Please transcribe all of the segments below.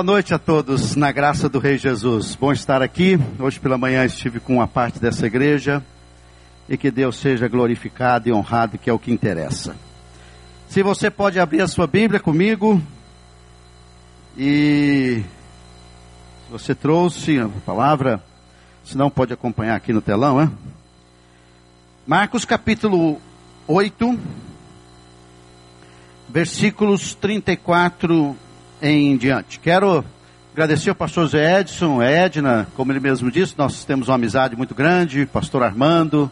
Boa noite a todos, na graça do Rei Jesus. Bom estar aqui. Hoje pela manhã estive com uma parte dessa igreja e que Deus seja glorificado e honrado, que é o que interessa. Se você pode abrir a sua Bíblia comigo e se você trouxe a palavra, se não pode acompanhar aqui no telão, é? Marcos capítulo 8, versículos 34 em diante. Quero agradecer ao pastor Zé Edson, Edna, como ele mesmo disse, nós temos uma amizade muito grande, pastor Armando,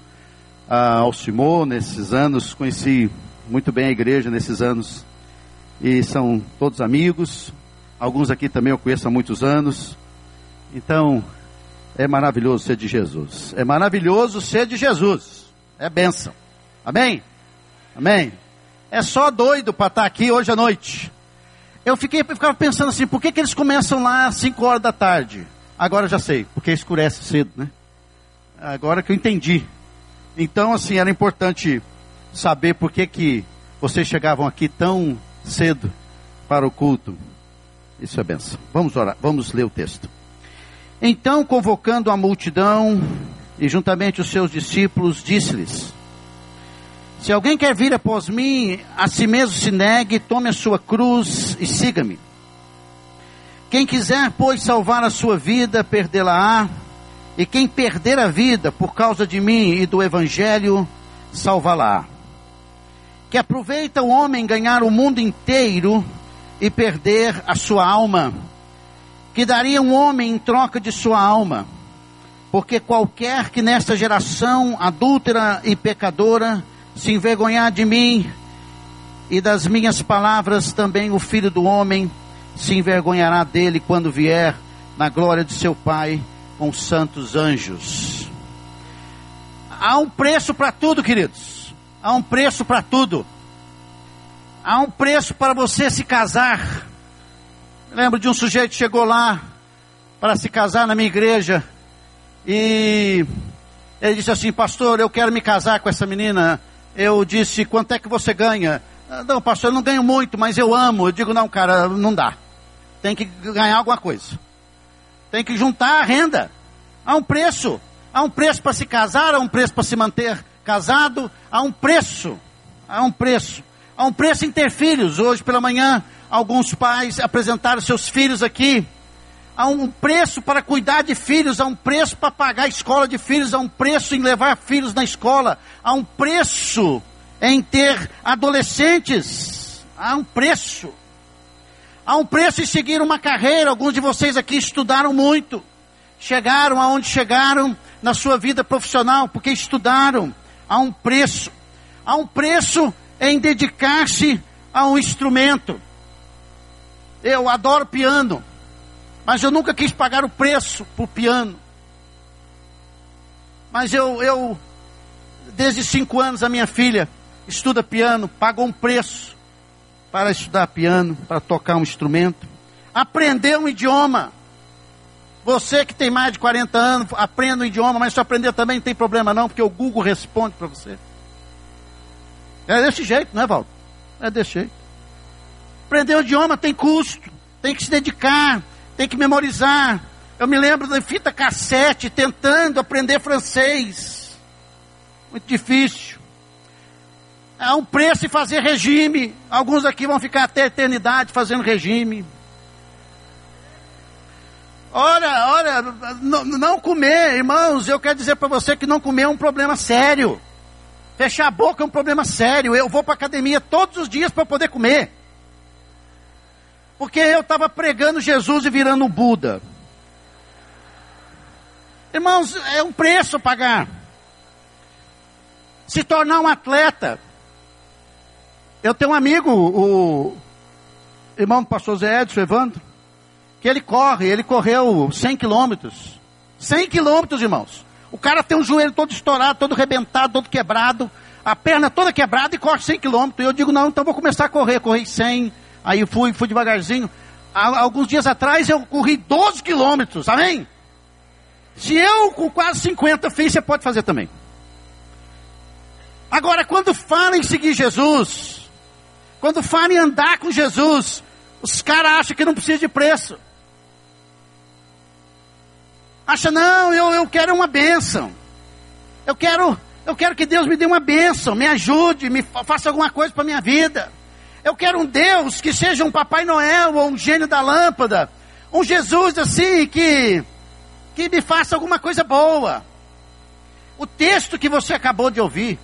a Alcimô, nesses anos, conheci muito bem a igreja nesses anos, e são todos amigos, alguns aqui também eu conheço há muitos anos, então, é maravilhoso ser de Jesus, é maravilhoso ser de Jesus, é bênção, amém? Amém? É só doido para estar aqui hoje à noite, eu fiquei, eu ficava pensando assim, por que, que eles começam lá às 5 horas da tarde? Agora já sei, porque escurece cedo, né? Agora que eu entendi. Então, assim, era importante saber por que, que vocês chegavam aqui tão cedo para o culto. Isso é benção. Vamos orar, vamos ler o texto. Então, convocando a multidão e juntamente os seus discípulos, disse-lhes: se alguém quer vir após mim, a si mesmo se negue, tome a sua cruz e siga-me. Quem quiser, pois, salvar a sua vida, perdê-la-á. E quem perder a vida por causa de mim e do Evangelho, salvá-la-á. Que aproveita o homem ganhar o mundo inteiro e perder a sua alma. Que daria um homem em troca de sua alma. Porque qualquer que nesta geração adúltera e pecadora se envergonhar de mim e das minhas palavras, também o filho do homem se envergonhará dele quando vier na glória de seu Pai com os santos anjos. Há um preço para tudo, queridos. Há um preço para tudo. Há um preço para você se casar. lembro de um sujeito que chegou lá para se casar na minha igreja e ele disse assim: Pastor, eu quero me casar com essa menina eu disse, quanto é que você ganha? Ah, não, pastor, eu não ganho muito, mas eu amo. Eu digo, não, cara, não dá. Tem que ganhar alguma coisa. Tem que juntar a renda. Há um preço. Há um preço para se casar, há um preço para se manter casado, há um preço. Há um preço. Há um preço em ter filhos. Hoje pela manhã, alguns pais apresentaram seus filhos aqui há um preço para cuidar de filhos, há um preço para pagar a escola de filhos, há um preço em levar filhos na escola, há um preço em ter adolescentes, há um preço. Há um preço em seguir uma carreira, alguns de vocês aqui estudaram muito, chegaram aonde chegaram na sua vida profissional, porque estudaram, há um preço. Há um preço em dedicar-se a um instrumento. Eu adoro piano. Mas eu nunca quis pagar o preço por piano. Mas eu, eu, desde cinco anos, a minha filha estuda piano, pagou um preço para estudar piano, para tocar um instrumento. Aprendeu um idioma. Você que tem mais de 40 anos, aprenda um idioma, mas se aprender também não tem problema não, porque o Google responde para você. É desse jeito, não é, Valdo? É desse jeito. Aprender o idioma tem custo, tem que se dedicar, tem que memorizar. Eu me lembro da fita cassete tentando aprender francês. Muito difícil. Há um preço em fazer regime. Alguns aqui vão ficar até a eternidade fazendo regime. Ora, ora, não comer, irmãos, eu quero dizer para você que não comer é um problema sério. Fechar a boca é um problema sério. Eu vou para academia todos os dias para poder comer. Porque eu estava pregando Jesus e virando Buda. Irmãos, é um preço pagar. Se tornar um atleta. Eu tenho um amigo, o irmão do pastor Zé Edson, Evandro, que ele corre, ele correu 100 quilômetros. 100 quilômetros, irmãos. O cara tem um joelho todo estourado, todo rebentado, todo quebrado, a perna toda quebrada e corre 100 quilômetros. E eu digo, não, então vou começar a correr. Corri 100, Aí fui, fui devagarzinho. Há, alguns dias atrás eu corri 12 quilômetros, amém? Se eu com quase 50 fiz, você pode fazer também. Agora, quando fala em seguir Jesus, quando fala em andar com Jesus, os caras acham que não precisa de preço. Acha, não, eu, eu quero uma bênção. Eu quero, eu quero que Deus me dê uma bênção, me ajude, me faça alguma coisa para minha vida. Eu quero um Deus que seja um Papai Noel ou um gênio da lâmpada. Um Jesus assim que, que me faça alguma coisa boa. O texto que você acabou de ouvir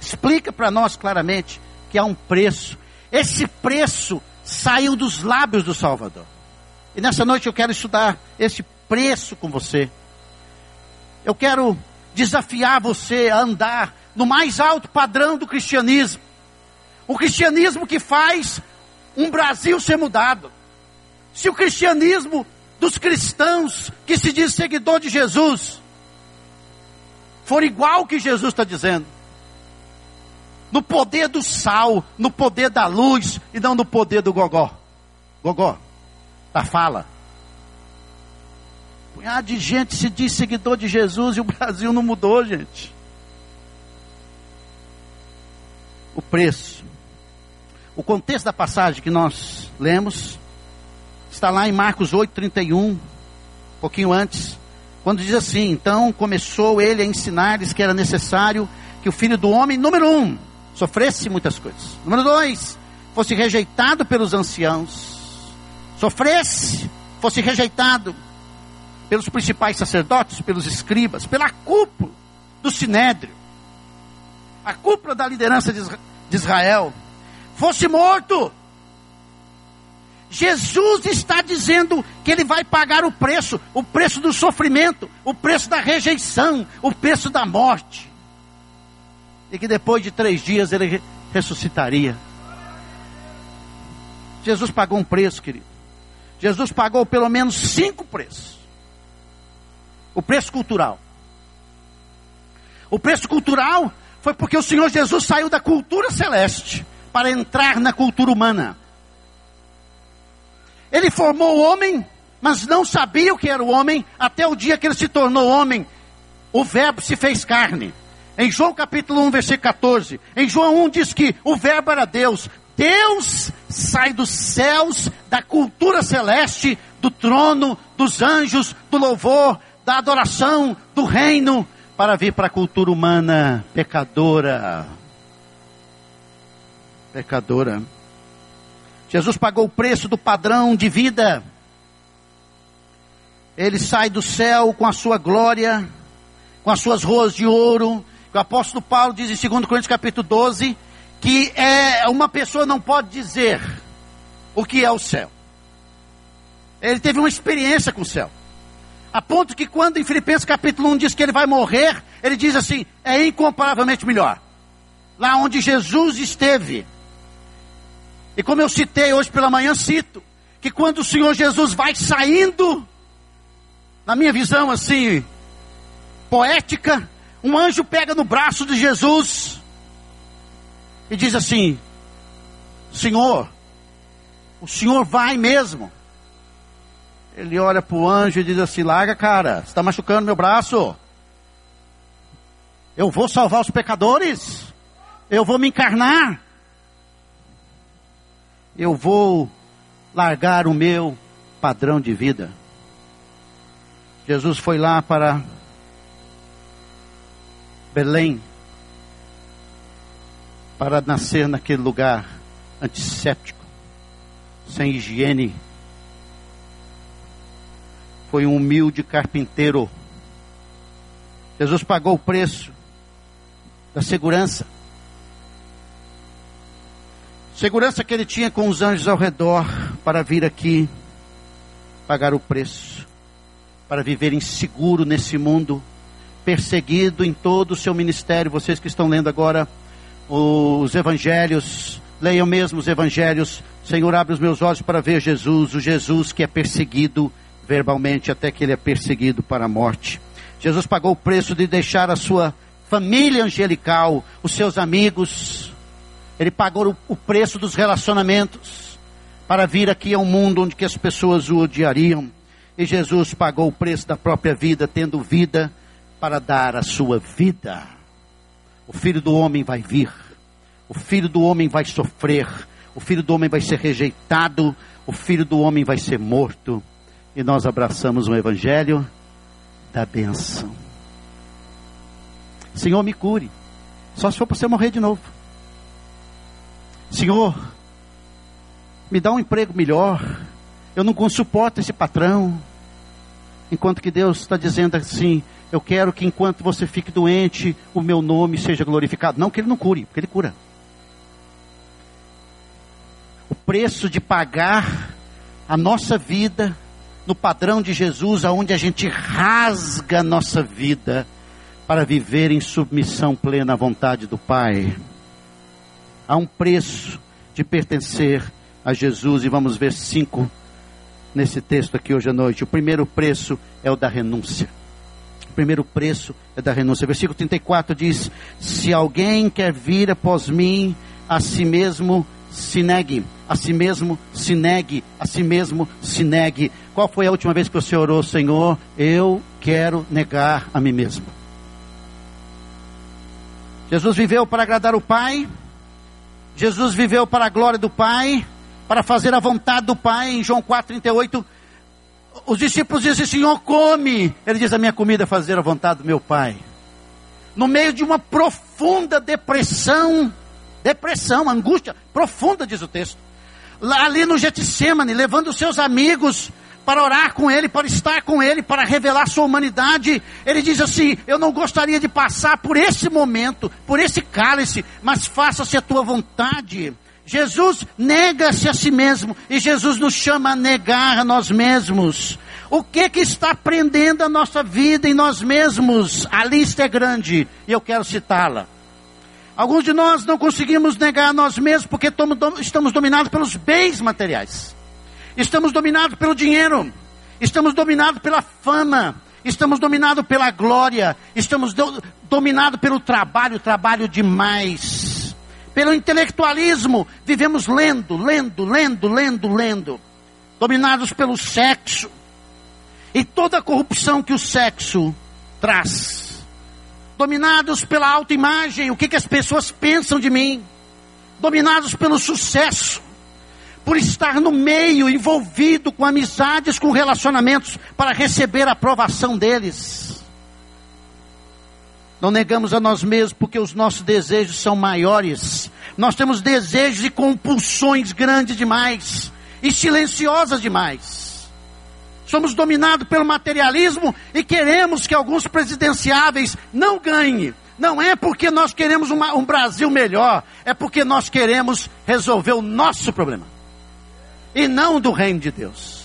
explica para nós claramente que há um preço. Esse preço saiu dos lábios do Salvador. E nessa noite eu quero estudar esse preço com você. Eu quero desafiar você a andar no mais alto padrão do cristianismo. O cristianismo que faz um Brasil ser mudado. Se o cristianismo dos cristãos que se diz seguidor de Jesus for igual que Jesus está dizendo, no poder do sal, no poder da luz e não no poder do gogó. Gogó, da fala. Punhado de gente se diz seguidor de Jesus e o Brasil não mudou, gente. O preço. O contexto da passagem que nós lemos está lá em Marcos 8:31, um pouquinho antes, quando diz assim: Então começou ele a ensinar-lhes que era necessário que o filho do homem, número um, sofresse muitas coisas. Número dois, fosse rejeitado pelos anciãos, sofresse, fosse rejeitado pelos principais sacerdotes, pelos escribas, pela cúpula do sinédrio, a cúpula da liderança de Israel, fosse morto. Jesus está dizendo que ele vai pagar o preço, o preço do sofrimento, o preço da rejeição, o preço da morte e que depois de três dias ele ressuscitaria. Jesus pagou um preço, querido. Jesus pagou pelo menos cinco preços. O preço cultural. O preço cultural foi porque o Senhor Jesus saiu da cultura celeste para entrar na cultura humana. Ele formou o homem, mas não sabia o que era o homem até o dia que ele se tornou homem. O Verbo se fez carne. Em João capítulo 1, versículo 14. Em João 1 diz que o verbo era Deus. Deus sai dos céus, da cultura celeste, do trono, dos anjos, do louvor, da adoração, do reino, para vir para a cultura humana pecadora. Pecadora. Jesus pagou o preço do padrão de vida. Ele sai do céu com a sua glória, com as suas ruas de ouro, o apóstolo Paulo diz em 2 Coríntios capítulo 12 que é, uma pessoa não pode dizer o que é o céu. Ele teve uma experiência com o céu. A ponto que quando em Filipenses capítulo 1 diz que ele vai morrer, ele diz assim, é incomparavelmente melhor. Lá onde Jesus esteve. E como eu citei hoje pela manhã, cito, que quando o Senhor Jesus vai saindo, na minha visão assim, poética, um anjo pega no braço de Jesus e diz assim: Senhor, o senhor vai mesmo. Ele olha para o anjo e diz assim: Larga, cara, você está machucando meu braço. Eu vou salvar os pecadores. Eu vou me encarnar. Eu vou largar o meu padrão de vida. Jesus foi lá para Belém para nascer naquele lugar antisséptico, sem higiene. Foi um humilde carpinteiro. Jesus pagou o preço da segurança. Segurança que ele tinha com os anjos ao redor para vir aqui pagar o preço, para viver inseguro nesse mundo perseguido em todo o seu ministério. Vocês que estão lendo agora os evangelhos, leiam mesmo os evangelhos. Senhor, abre os meus olhos para ver Jesus, o Jesus que é perseguido verbalmente até que ele é perseguido para a morte. Jesus pagou o preço de deixar a sua família angelical, os seus amigos. Ele pagou o preço dos relacionamentos para vir aqui ao mundo onde que as pessoas o odiariam. E Jesus pagou o preço da própria vida, tendo vida para dar a sua vida. O filho do homem vai vir, o filho do homem vai sofrer, o filho do homem vai ser rejeitado, o filho do homem vai ser morto. E nós abraçamos o Evangelho da bênção. Senhor, me cure. Só se for para você morrer de novo. Senhor, me dá um emprego melhor. Eu não suporto esse patrão. Enquanto que Deus está dizendo assim: Eu quero que enquanto você fique doente, o meu nome seja glorificado. Não que Ele não cure, porque Ele cura. O preço de pagar a nossa vida no padrão de Jesus, aonde a gente rasga a nossa vida para viver em submissão plena à vontade do Pai. Há um preço de pertencer a Jesus, e vamos ver cinco nesse texto aqui hoje à noite. O primeiro preço é o da renúncia. O primeiro preço é da renúncia. Versículo 34 diz: Se alguém quer vir após mim, a si mesmo se negue, a si mesmo se negue, a si mesmo se negue. Qual foi a última vez que você orou, Senhor? Eu quero negar a mim mesmo. Jesus viveu para agradar o Pai, Jesus viveu para a glória do Pai, para fazer a vontade do Pai, em João 4,38. Os discípulos dizem, Senhor, come. Ele diz, a minha comida é fazer a vontade do meu Pai. No meio de uma profunda depressão, depressão, angústia profunda, diz o texto. Lá, ali no Getsemane, levando os seus amigos para orar com ele, para estar com ele, para revelar sua humanidade. Ele diz assim: Eu não gostaria de passar por esse momento, por esse cálice, mas faça-se a tua vontade. Jesus nega-se a si mesmo e Jesus nos chama a negar a nós mesmos. O que que está prendendo a nossa vida em nós mesmos? A lista é grande e eu quero citá-la. Alguns de nós não conseguimos negar a nós mesmos porque estamos dominados pelos bens materiais. Estamos dominados pelo dinheiro. Estamos dominados pela fama. Estamos dominados pela glória. Estamos do, dominados pelo trabalho, trabalho demais. Pelo intelectualismo. Vivemos lendo, lendo, lendo, lendo, lendo. Dominados pelo sexo. E toda a corrupção que o sexo traz dominados pela autoimagem, o que, que as pessoas pensam de mim, dominados pelo sucesso, por estar no meio, envolvido com amizades, com relacionamentos, para receber a aprovação deles. Não negamos a nós mesmos porque os nossos desejos são maiores. Nós temos desejos e compulsões grandes demais e silenciosas demais. Somos dominados pelo materialismo e queremos que alguns presidenciáveis não ganhem. Não é porque nós queremos uma, um Brasil melhor, é porque nós queremos resolver o nosso problema e não do reino de Deus.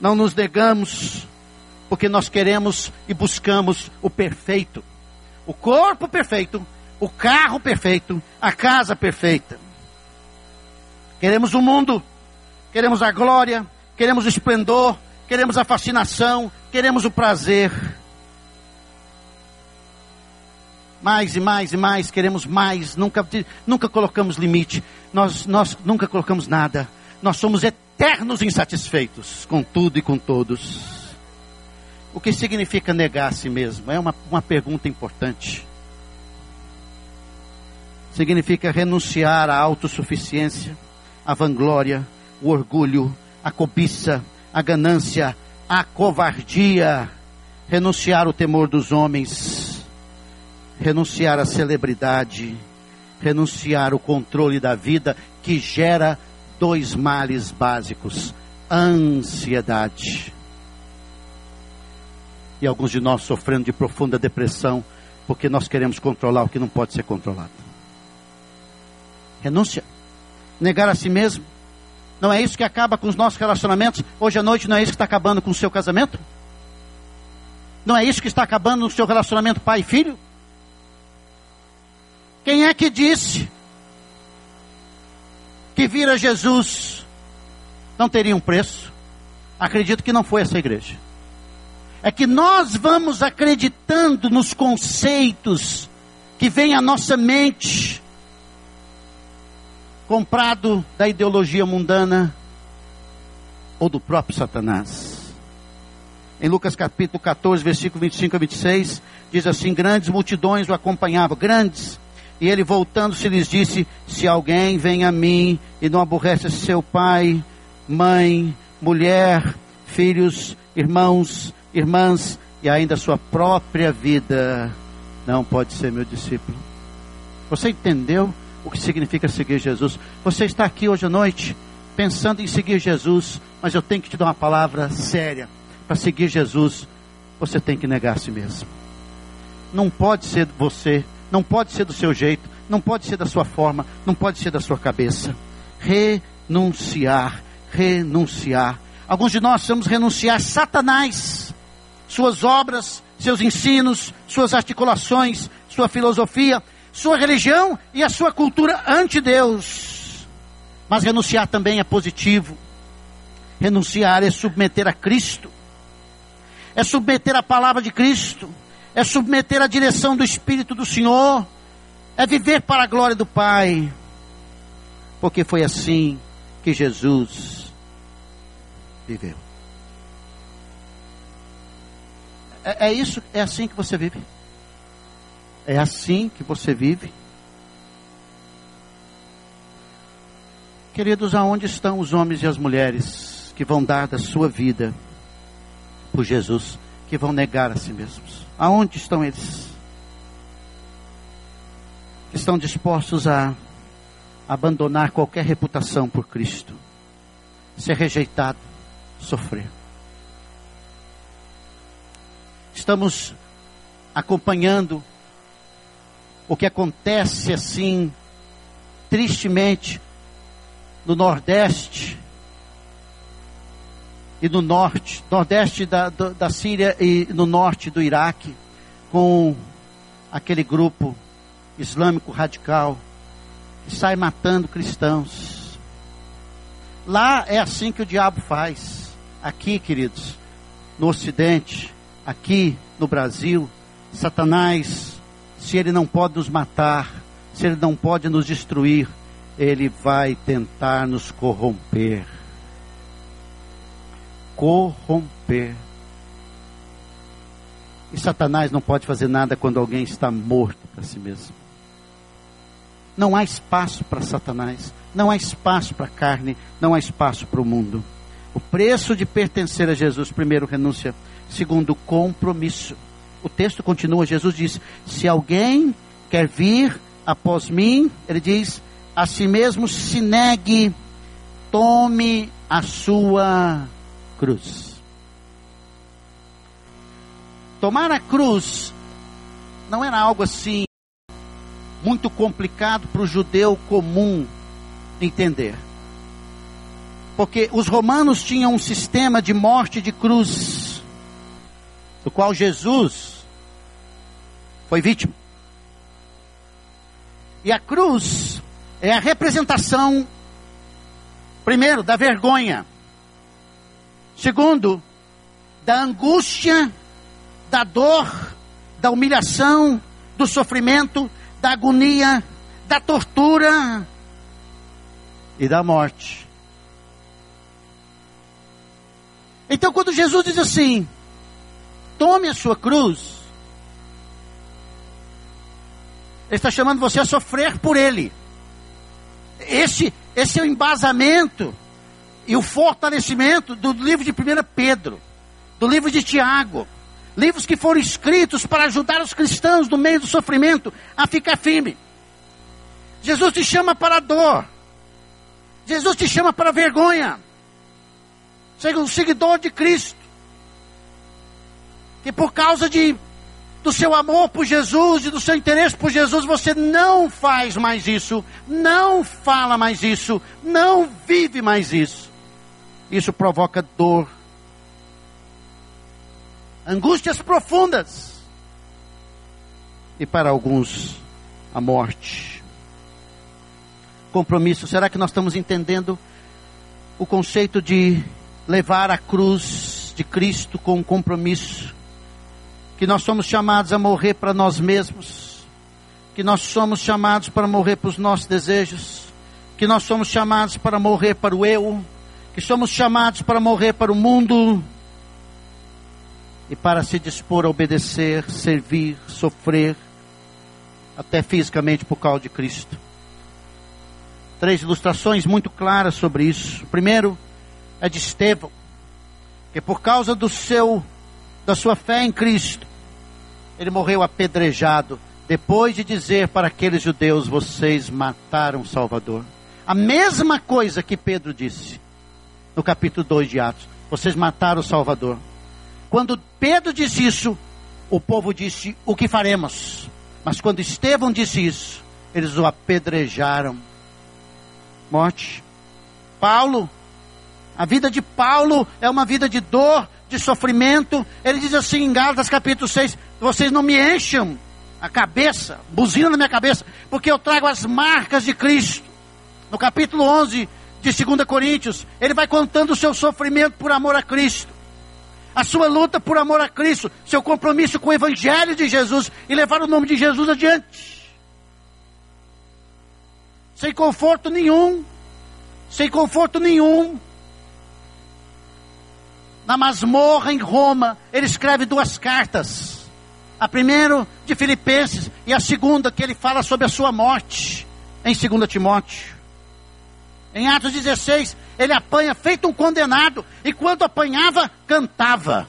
Não nos negamos porque nós queremos e buscamos o perfeito, o corpo perfeito, o carro perfeito, a casa perfeita. Queremos um mundo queremos a glória, queremos o esplendor, queremos a fascinação, queremos o prazer. Mais e mais e mais, queremos mais, nunca, nunca colocamos limite, nós, nós nunca colocamos nada, nós somos eternos insatisfeitos com tudo e com todos. O que significa negar a si mesmo? É uma, uma pergunta importante. Significa renunciar à autossuficiência, à vanglória, o orgulho, a cobiça, a ganância, a covardia, renunciar o temor dos homens, renunciar à celebridade, renunciar o controle da vida que gera dois males básicos: ansiedade. E alguns de nós sofrendo de profunda depressão porque nós queremos controlar o que não pode ser controlado. Renúncia. Negar a si mesmo. Não é isso que acaba com os nossos relacionamentos? Hoje à noite não é isso que está acabando com o seu casamento? Não é isso que está acabando no seu relacionamento pai e filho? Quem é que disse que vir a Jesus não teria um preço? Acredito que não foi essa igreja. É que nós vamos acreditando nos conceitos que vêm à nossa mente comprado da ideologia mundana ou do próprio Satanás. Em Lucas capítulo 14, versículo 25 a 26, diz assim: Grandes multidões o acompanhavam, grandes. E ele voltando-se lhes disse: Se alguém vem a mim e não aborrece seu pai, mãe, mulher, filhos, irmãos, irmãs e ainda sua própria vida, não pode ser meu discípulo. Você entendeu o que significa seguir Jesus? Você está aqui hoje à noite pensando em seguir Jesus, mas eu tenho que te dar uma palavra séria. Para seguir Jesus, você tem que negar a si mesmo. Não pode ser você, não pode ser do seu jeito, não pode ser da sua forma, não pode ser da sua cabeça. Renunciar, renunciar. Alguns de nós vamos renunciar a Satanás, suas obras, seus ensinos, suas articulações, sua filosofia, sua religião e a sua cultura ante Deus. Mas renunciar também é positivo. Renunciar é submeter a Cristo, é submeter a palavra de Cristo, é submeter a direção do Espírito do Senhor, é viver para a glória do Pai, porque foi assim que Jesus viveu. É, é isso, é assim que você vive. É assim que você vive. Queridos, aonde estão os homens e as mulheres que vão dar da sua vida por Jesus, que vão negar a si mesmos? Aonde estão eles? Estão dispostos a abandonar qualquer reputação por Cristo, ser rejeitado, sofrer. Estamos acompanhando o que acontece assim, tristemente, no Nordeste e no Norte, Nordeste da, da Síria e no Norte do Iraque, com aquele grupo islâmico radical que sai matando cristãos. Lá é assim que o diabo faz. Aqui, queridos, no Ocidente, aqui no Brasil, Satanás, se ele não pode nos matar, se ele não pode nos destruir, ele vai tentar nos corromper. Corromper. E Satanás não pode fazer nada quando alguém está morto para si mesmo. Não há espaço para Satanás, não há espaço para a carne, não há espaço para o mundo. O preço de pertencer a Jesus, primeiro, renúncia, segundo, compromisso. O texto continua, Jesus diz: Se alguém quer vir após mim, ele diz, a si mesmo se negue, tome a sua cruz. Tomar a cruz não era algo assim muito complicado para o judeu comum entender. Porque os romanos tinham um sistema de morte de cruz, do qual Jesus foi vítima. E a cruz é a representação, primeiro, da vergonha, segundo, da angústia, da dor, da humilhação, do sofrimento, da agonia, da tortura e da morte. Então, quando Jesus diz assim: tome a sua cruz, Ele está chamando você a sofrer por Ele. Esse, esse é o embasamento e o fortalecimento do livro de 1 Pedro, do livro de Tiago, livros que foram escritos para ajudar os cristãos no meio do sofrimento a ficar firme. Jesus te chama para a dor. Jesus te chama para a vergonha. Seja um seguidor de Cristo. Que por causa de do seu amor por Jesus e do seu interesse por Jesus, você não faz mais isso, não fala mais isso, não vive mais isso. Isso provoca dor, angústias profundas. E para alguns a morte. Compromisso, será que nós estamos entendendo o conceito de levar a cruz de Cristo com compromisso? Que nós somos chamados a morrer para nós mesmos, que nós somos chamados para morrer para os nossos desejos, que nós somos chamados para morrer para o eu, que somos chamados para morrer para o mundo, e para se dispor a obedecer, servir, sofrer, até fisicamente por causa de Cristo. Três ilustrações muito claras sobre isso. Primeiro é de Estevão. que por causa do seu da sua fé em Cristo, ele morreu apedrejado, depois de dizer para aqueles judeus: vocês mataram o Salvador. A mesma coisa que Pedro disse no capítulo 2 de Atos: vocês mataram o Salvador. Quando Pedro disse isso, o povo disse: o que faremos? Mas quando Estevão disse isso, eles o apedrejaram. Morte. Paulo, a vida de Paulo é uma vida de dor, de sofrimento. Ele diz assim em Gálatas capítulo 6: Vocês não me enchem a cabeça, buzina na minha cabeça, porque eu trago as marcas de Cristo. No capítulo 11 de 2 Coríntios, ele vai contando o seu sofrimento por amor a Cristo. A sua luta por amor a Cristo, seu compromisso com o Evangelho de Jesus e levar o nome de Jesus adiante. Sem conforto nenhum, sem conforto nenhum, na masmorra em Roma, ele escreve duas cartas. A primeira de Filipenses e a segunda que ele fala sobre a sua morte em 2 Timóteo. Em Atos 16, ele apanha feito um condenado e quando apanhava, cantava.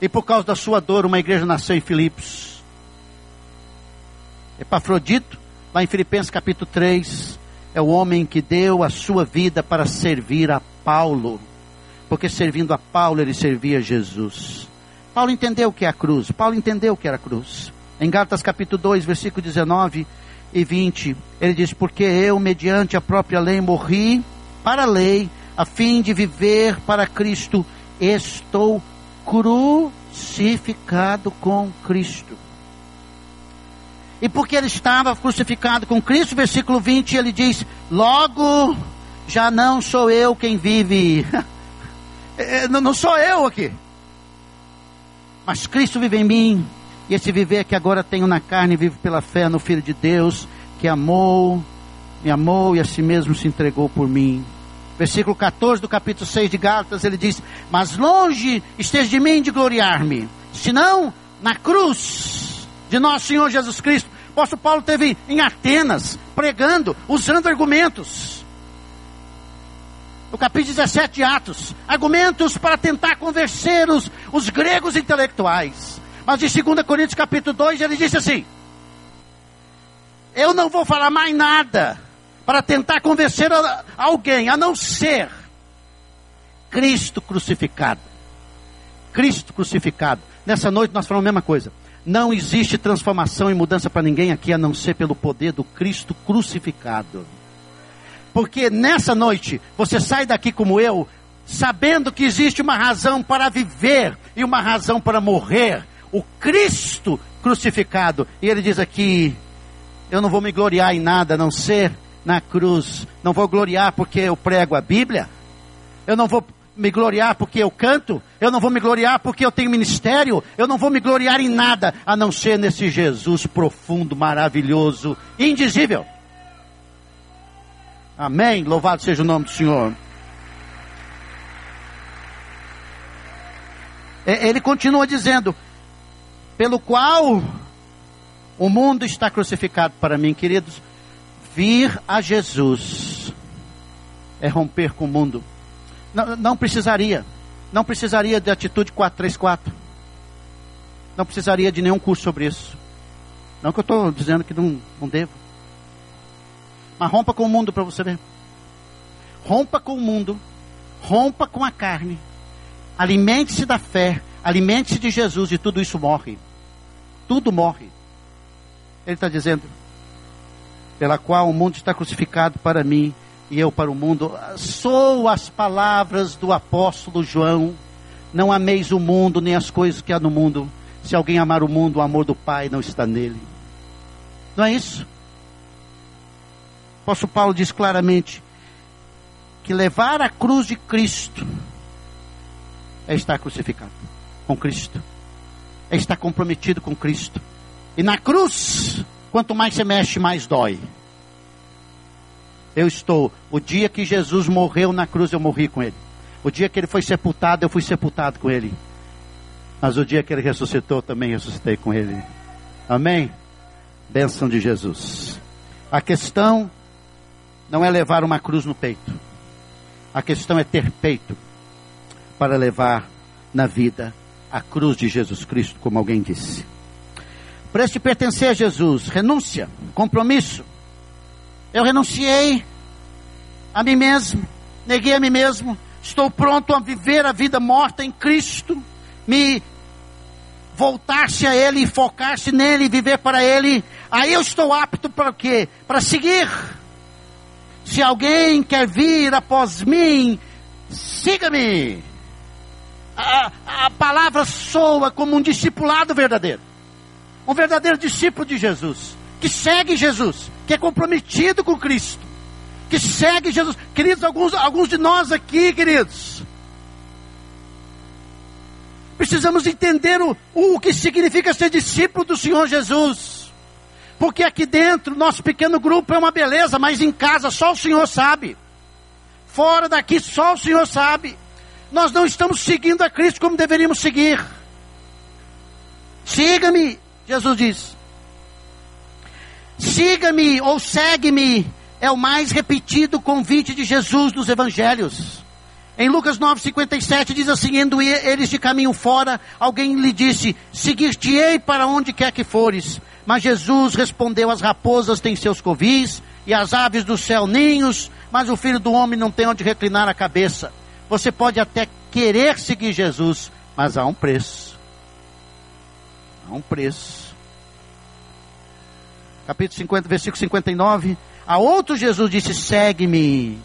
E por causa da sua dor, uma igreja nasceu em Filipos. Epafrodito, lá em Filipenses capítulo 3, é o homem que deu a sua vida para servir a Paulo porque servindo a Paulo ele servia a Jesus. Paulo entendeu o que é a cruz, Paulo entendeu o que era a cruz. Em Gálatas capítulo 2, versículo 19 e 20, ele diz: Porque eu, mediante a própria lei, morri para a lei, a fim de viver para Cristo, estou crucificado com Cristo. E porque ele estava crucificado com Cristo, versículo 20, ele diz: Logo já não sou eu quem vive. É, não sou eu aqui. Mas Cristo vive em mim. E esse viver que agora tenho na carne, vivo pela fé no Filho de Deus, que amou, me amou e a si mesmo se entregou por mim. Versículo 14 do capítulo 6 de Gálatas, ele diz: Mas longe esteja de mim de gloriar-me, senão na cruz de nosso Senhor Jesus Cristo. O apóstolo Paulo teve em Atenas, pregando, usando argumentos no capítulo 17 de Atos, argumentos para tentar convencer os, os gregos intelectuais. Mas em 2 Coríntios capítulo 2 ele disse assim: Eu não vou falar mais nada para tentar convencer alguém, a não ser Cristo crucificado. Cristo crucificado. Nessa noite nós falamos a mesma coisa. Não existe transformação e mudança para ninguém aqui a não ser pelo poder do Cristo crucificado. Porque nessa noite você sai daqui como eu, sabendo que existe uma razão para viver e uma razão para morrer. O Cristo crucificado. E ele diz aqui: Eu não vou me gloriar em nada a não ser na cruz. Não vou gloriar porque eu prego a Bíblia. Eu não vou me gloriar porque eu canto. Eu não vou me gloriar porque eu tenho ministério. Eu não vou me gloriar em nada a não ser nesse Jesus profundo, maravilhoso, indizível. Amém. Louvado seja o nome do Senhor. Ele continua dizendo: pelo qual o mundo está crucificado para mim, queridos. Vir a Jesus é romper com o mundo. Não, não precisaria, não precisaria de atitude 434. Não precisaria de nenhum curso sobre isso. Não que eu estou dizendo que não, não devo. Mas rompa com o mundo para você ver. Rompa com o mundo, rompa com a carne, alimente-se da fé, alimente-se de Jesus e tudo isso morre. Tudo morre. Ele está dizendo, pela qual o mundo está crucificado para mim e eu para o mundo. Sou as palavras do apóstolo João. Não ameis o mundo nem as coisas que há no mundo. Se alguém amar o mundo, o amor do Pai não está nele. Não é isso? apóstolo Paulo diz claramente que levar a cruz de Cristo é estar crucificado com Cristo, é estar comprometido com Cristo. E na cruz, quanto mais se mexe, mais dói. Eu estou, o dia que Jesus morreu na cruz, eu morri com ele. O dia que ele foi sepultado, eu fui sepultado com ele. Mas o dia que ele ressuscitou, também ressuscitei com ele. Amém? Bênção de Jesus. A questão não é levar uma cruz no peito. A questão é ter peito para levar na vida a cruz de Jesus Cristo, como alguém disse. Para este pertencer a Jesus, renúncia, compromisso. Eu renunciei a mim mesmo, neguei a mim mesmo, estou pronto a viver a vida morta em Cristo, me voltar-se a Ele, focar-se nele, viver para Ele, aí eu estou apto para o quê? Para seguir. Se alguém quer vir após mim, siga-me. A, a palavra soa como um discipulado verdadeiro. Um verdadeiro discípulo de Jesus, que segue Jesus, que é comprometido com Cristo, que segue Jesus. Queridos, alguns, alguns de nós aqui, queridos, precisamos entender o, o que significa ser discípulo do Senhor Jesus. Porque aqui dentro, nosso pequeno grupo é uma beleza, mas em casa só o Senhor sabe. Fora daqui só o Senhor sabe. Nós não estamos seguindo a Cristo como deveríamos seguir. Siga-me, Jesus diz. Siga-me ou segue-me é o mais repetido convite de Jesus nos evangelhos. Em Lucas 9,57 diz assim: Indo eles de caminho fora, alguém lhe disse: Seguir-te-ei para onde quer que fores. Mas Jesus respondeu: As raposas têm seus covis, e as aves do céu ninhos, mas o filho do homem não tem onde reclinar a cabeça. Você pode até querer seguir Jesus, mas há um preço. Há um preço. Capítulo 50, versículo 59. A outro Jesus disse: Segue-me.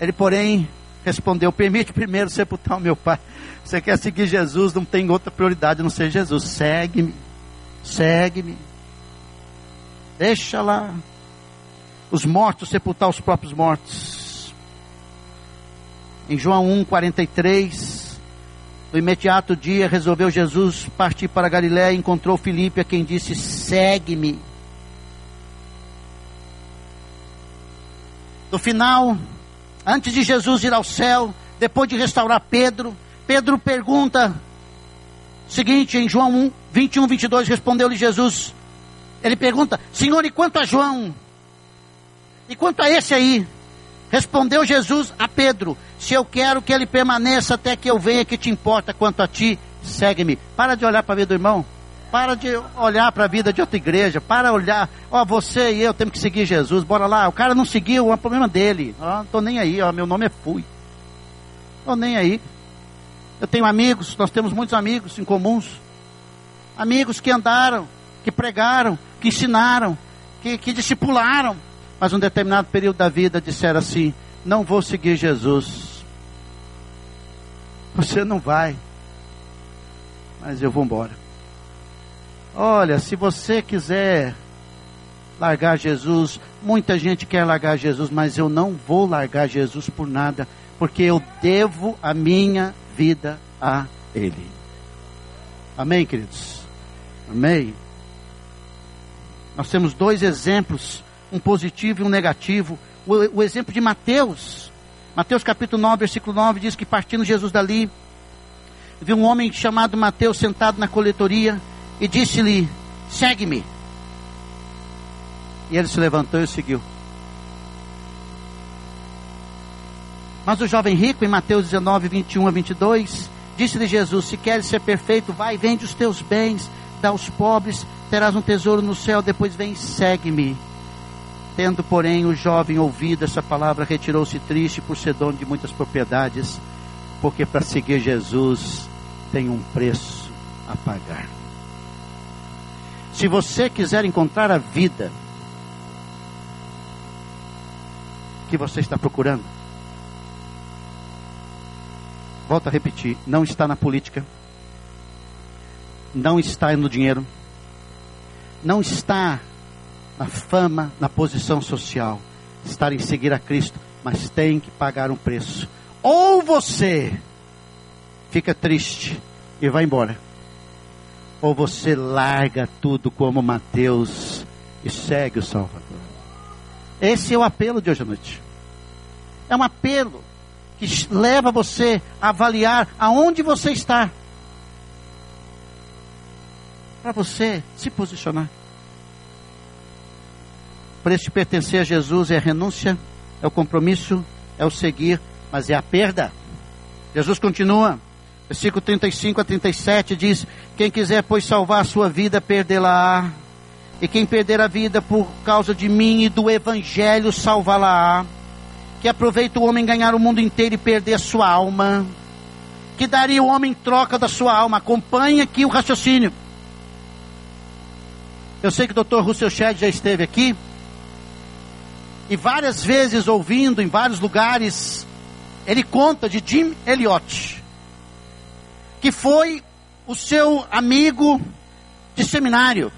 Ele, porém, respondeu: Permite primeiro sepultar o meu pai. Você quer seguir Jesus, não tem outra prioridade a não ser Jesus. Segue-me. Segue-me. Deixa lá. Os mortos sepultar os próprios mortos. Em João 1, 43. No imediato dia, resolveu Jesus partir para Galiléia e encontrou Filipe, a quem disse: Segue-me. No final, antes de Jesus ir ao céu, depois de restaurar Pedro, Pedro pergunta seguinte, em João 1, 21, 22, respondeu-lhe Jesus. Ele pergunta, Senhor, e quanto a João? E quanto a esse aí? Respondeu Jesus a Pedro: Se eu quero que ele permaneça até que eu venha, que te importa quanto a ti, segue-me. Para de olhar para a vida do irmão. Para de olhar para a vida de outra igreja. Para olhar, ó, você e eu temos que seguir Jesus. Bora lá. O cara não seguiu, é problema dele. Ó, não tô nem aí, ó, meu nome é Fui. Tô nem aí. Eu tenho amigos, nós temos muitos amigos em comuns. Amigos que andaram, que pregaram, que ensinaram, que, que discipularam. Mas um determinado período da vida disseram assim: Não vou seguir Jesus. Você não vai. Mas eu vou embora. Olha, se você quiser largar Jesus, muita gente quer largar Jesus, mas eu não vou largar Jesus por nada, porque eu devo a minha vida a Ele. Amém, queridos? Amém? Nós temos dois exemplos, um positivo e um negativo. O, o exemplo de Mateus, Mateus capítulo 9, versículo 9, diz que partindo Jesus dali, viu um homem chamado Mateus sentado na coletoria e disse-lhe: Segue-me. E ele se levantou e seguiu. Mas o jovem rico, em Mateus 19, 21 a 22, disse-lhe Jesus: Se queres ser perfeito, vai, vende os teus bens, dá aos pobres, terás um tesouro no céu, depois vem e segue-me. Tendo, porém, o jovem ouvido essa palavra, retirou-se triste por ser dono de muitas propriedades, porque para seguir Jesus tem um preço a pagar. Se você quiser encontrar a vida que você está procurando, volto a repetir, não está na política, não está no dinheiro, não está na fama, na posição social, está em seguir a Cristo, mas tem que pagar um preço. Ou você fica triste e vai embora ou você larga tudo como Mateus e segue o Salvador? Esse é o apelo de hoje à noite. É um apelo que leva você a avaliar aonde você está. Para você se posicionar. Para este pertencer a Jesus é a renúncia, é o compromisso, é o seguir, mas é a perda. Jesus continua, versículo 35 a 37 diz: Quem quiser, pois, salvar a sua vida, perdê-la-á. E quem perder a vida por causa de mim e do evangelho, salvá-la-á. Que aproveita o homem ganhar o mundo inteiro e perder a sua alma. Que daria o homem em troca da sua alma. Acompanhe aqui o raciocínio. Eu sei que o Dr. Russell Shedd já esteve aqui. E várias vezes ouvindo em vários lugares, ele conta de Jim Elliot, que foi o seu amigo de seminário,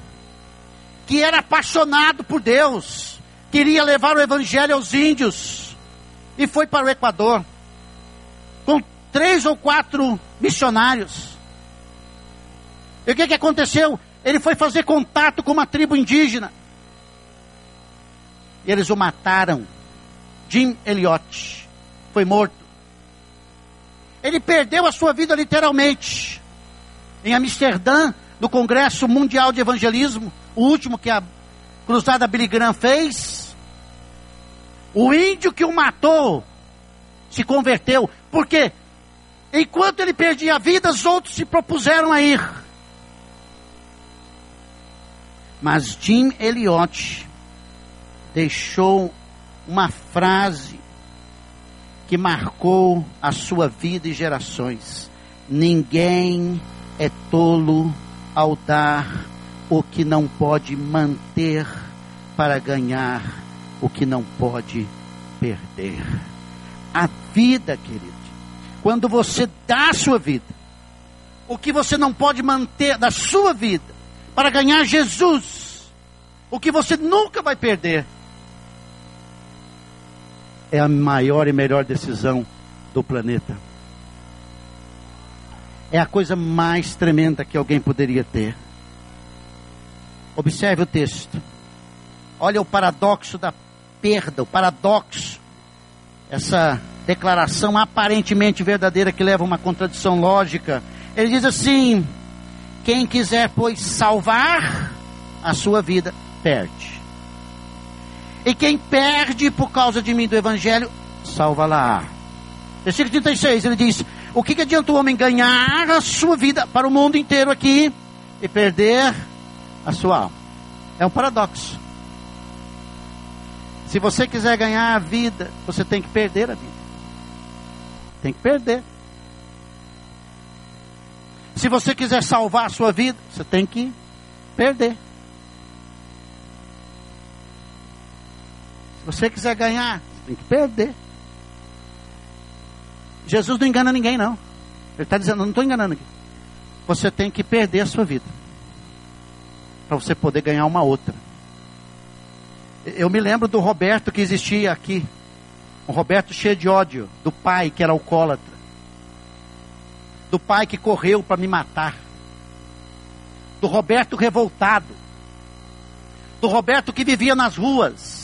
que era apaixonado por Deus, queria levar o evangelho aos índios e foi para o Equador com três ou quatro missionários. E o que, que aconteceu? Ele foi fazer contato com uma tribo indígena. E eles o mataram. Jim Elliot foi morto. Ele perdeu a sua vida literalmente. Em Amsterdã, no Congresso Mundial de Evangelismo, o último que a cruzada Billy Graham fez, o índio que o matou se converteu. Por quê? Enquanto ele perdia a vida, os outros se propuseram a ir. Mas Jim Elliot deixou uma frase que marcou a sua vida e gerações. Ninguém é tolo ao dar o que não pode manter para ganhar o que não pode perder. A vida, querido, quando você dá a sua vida, o que você não pode manter da sua vida, para ganhar Jesus, o que você nunca vai perder, é a maior e melhor decisão do planeta. É a coisa mais tremenda que alguém poderia ter. Observe o texto. Olha o paradoxo da perda, o paradoxo. Essa declaração aparentemente verdadeira que leva a uma contradição lógica. Ele diz assim: quem quiser, pois, salvar a sua vida, perde. E quem perde por causa de mim do Evangelho, salva-la. Versículo 36, ele diz: O que, que adianta o homem ganhar a sua vida para o mundo inteiro aqui e perder a sua alma? É um paradoxo. Se você quiser ganhar a vida, você tem que perder a vida. Tem que perder. Se você quiser salvar a sua vida, você tem que perder. Se você quiser ganhar, você tem que perder. Jesus não engana ninguém, não. Ele está dizendo, não estou enganando aqui. Você tem que perder a sua vida. Para você poder ganhar uma outra. Eu me lembro do Roberto que existia aqui. Um Roberto cheio de ódio. Do pai que era alcoólatra do pai que correu para me matar, do Roberto revoltado, do Roberto que vivia nas ruas,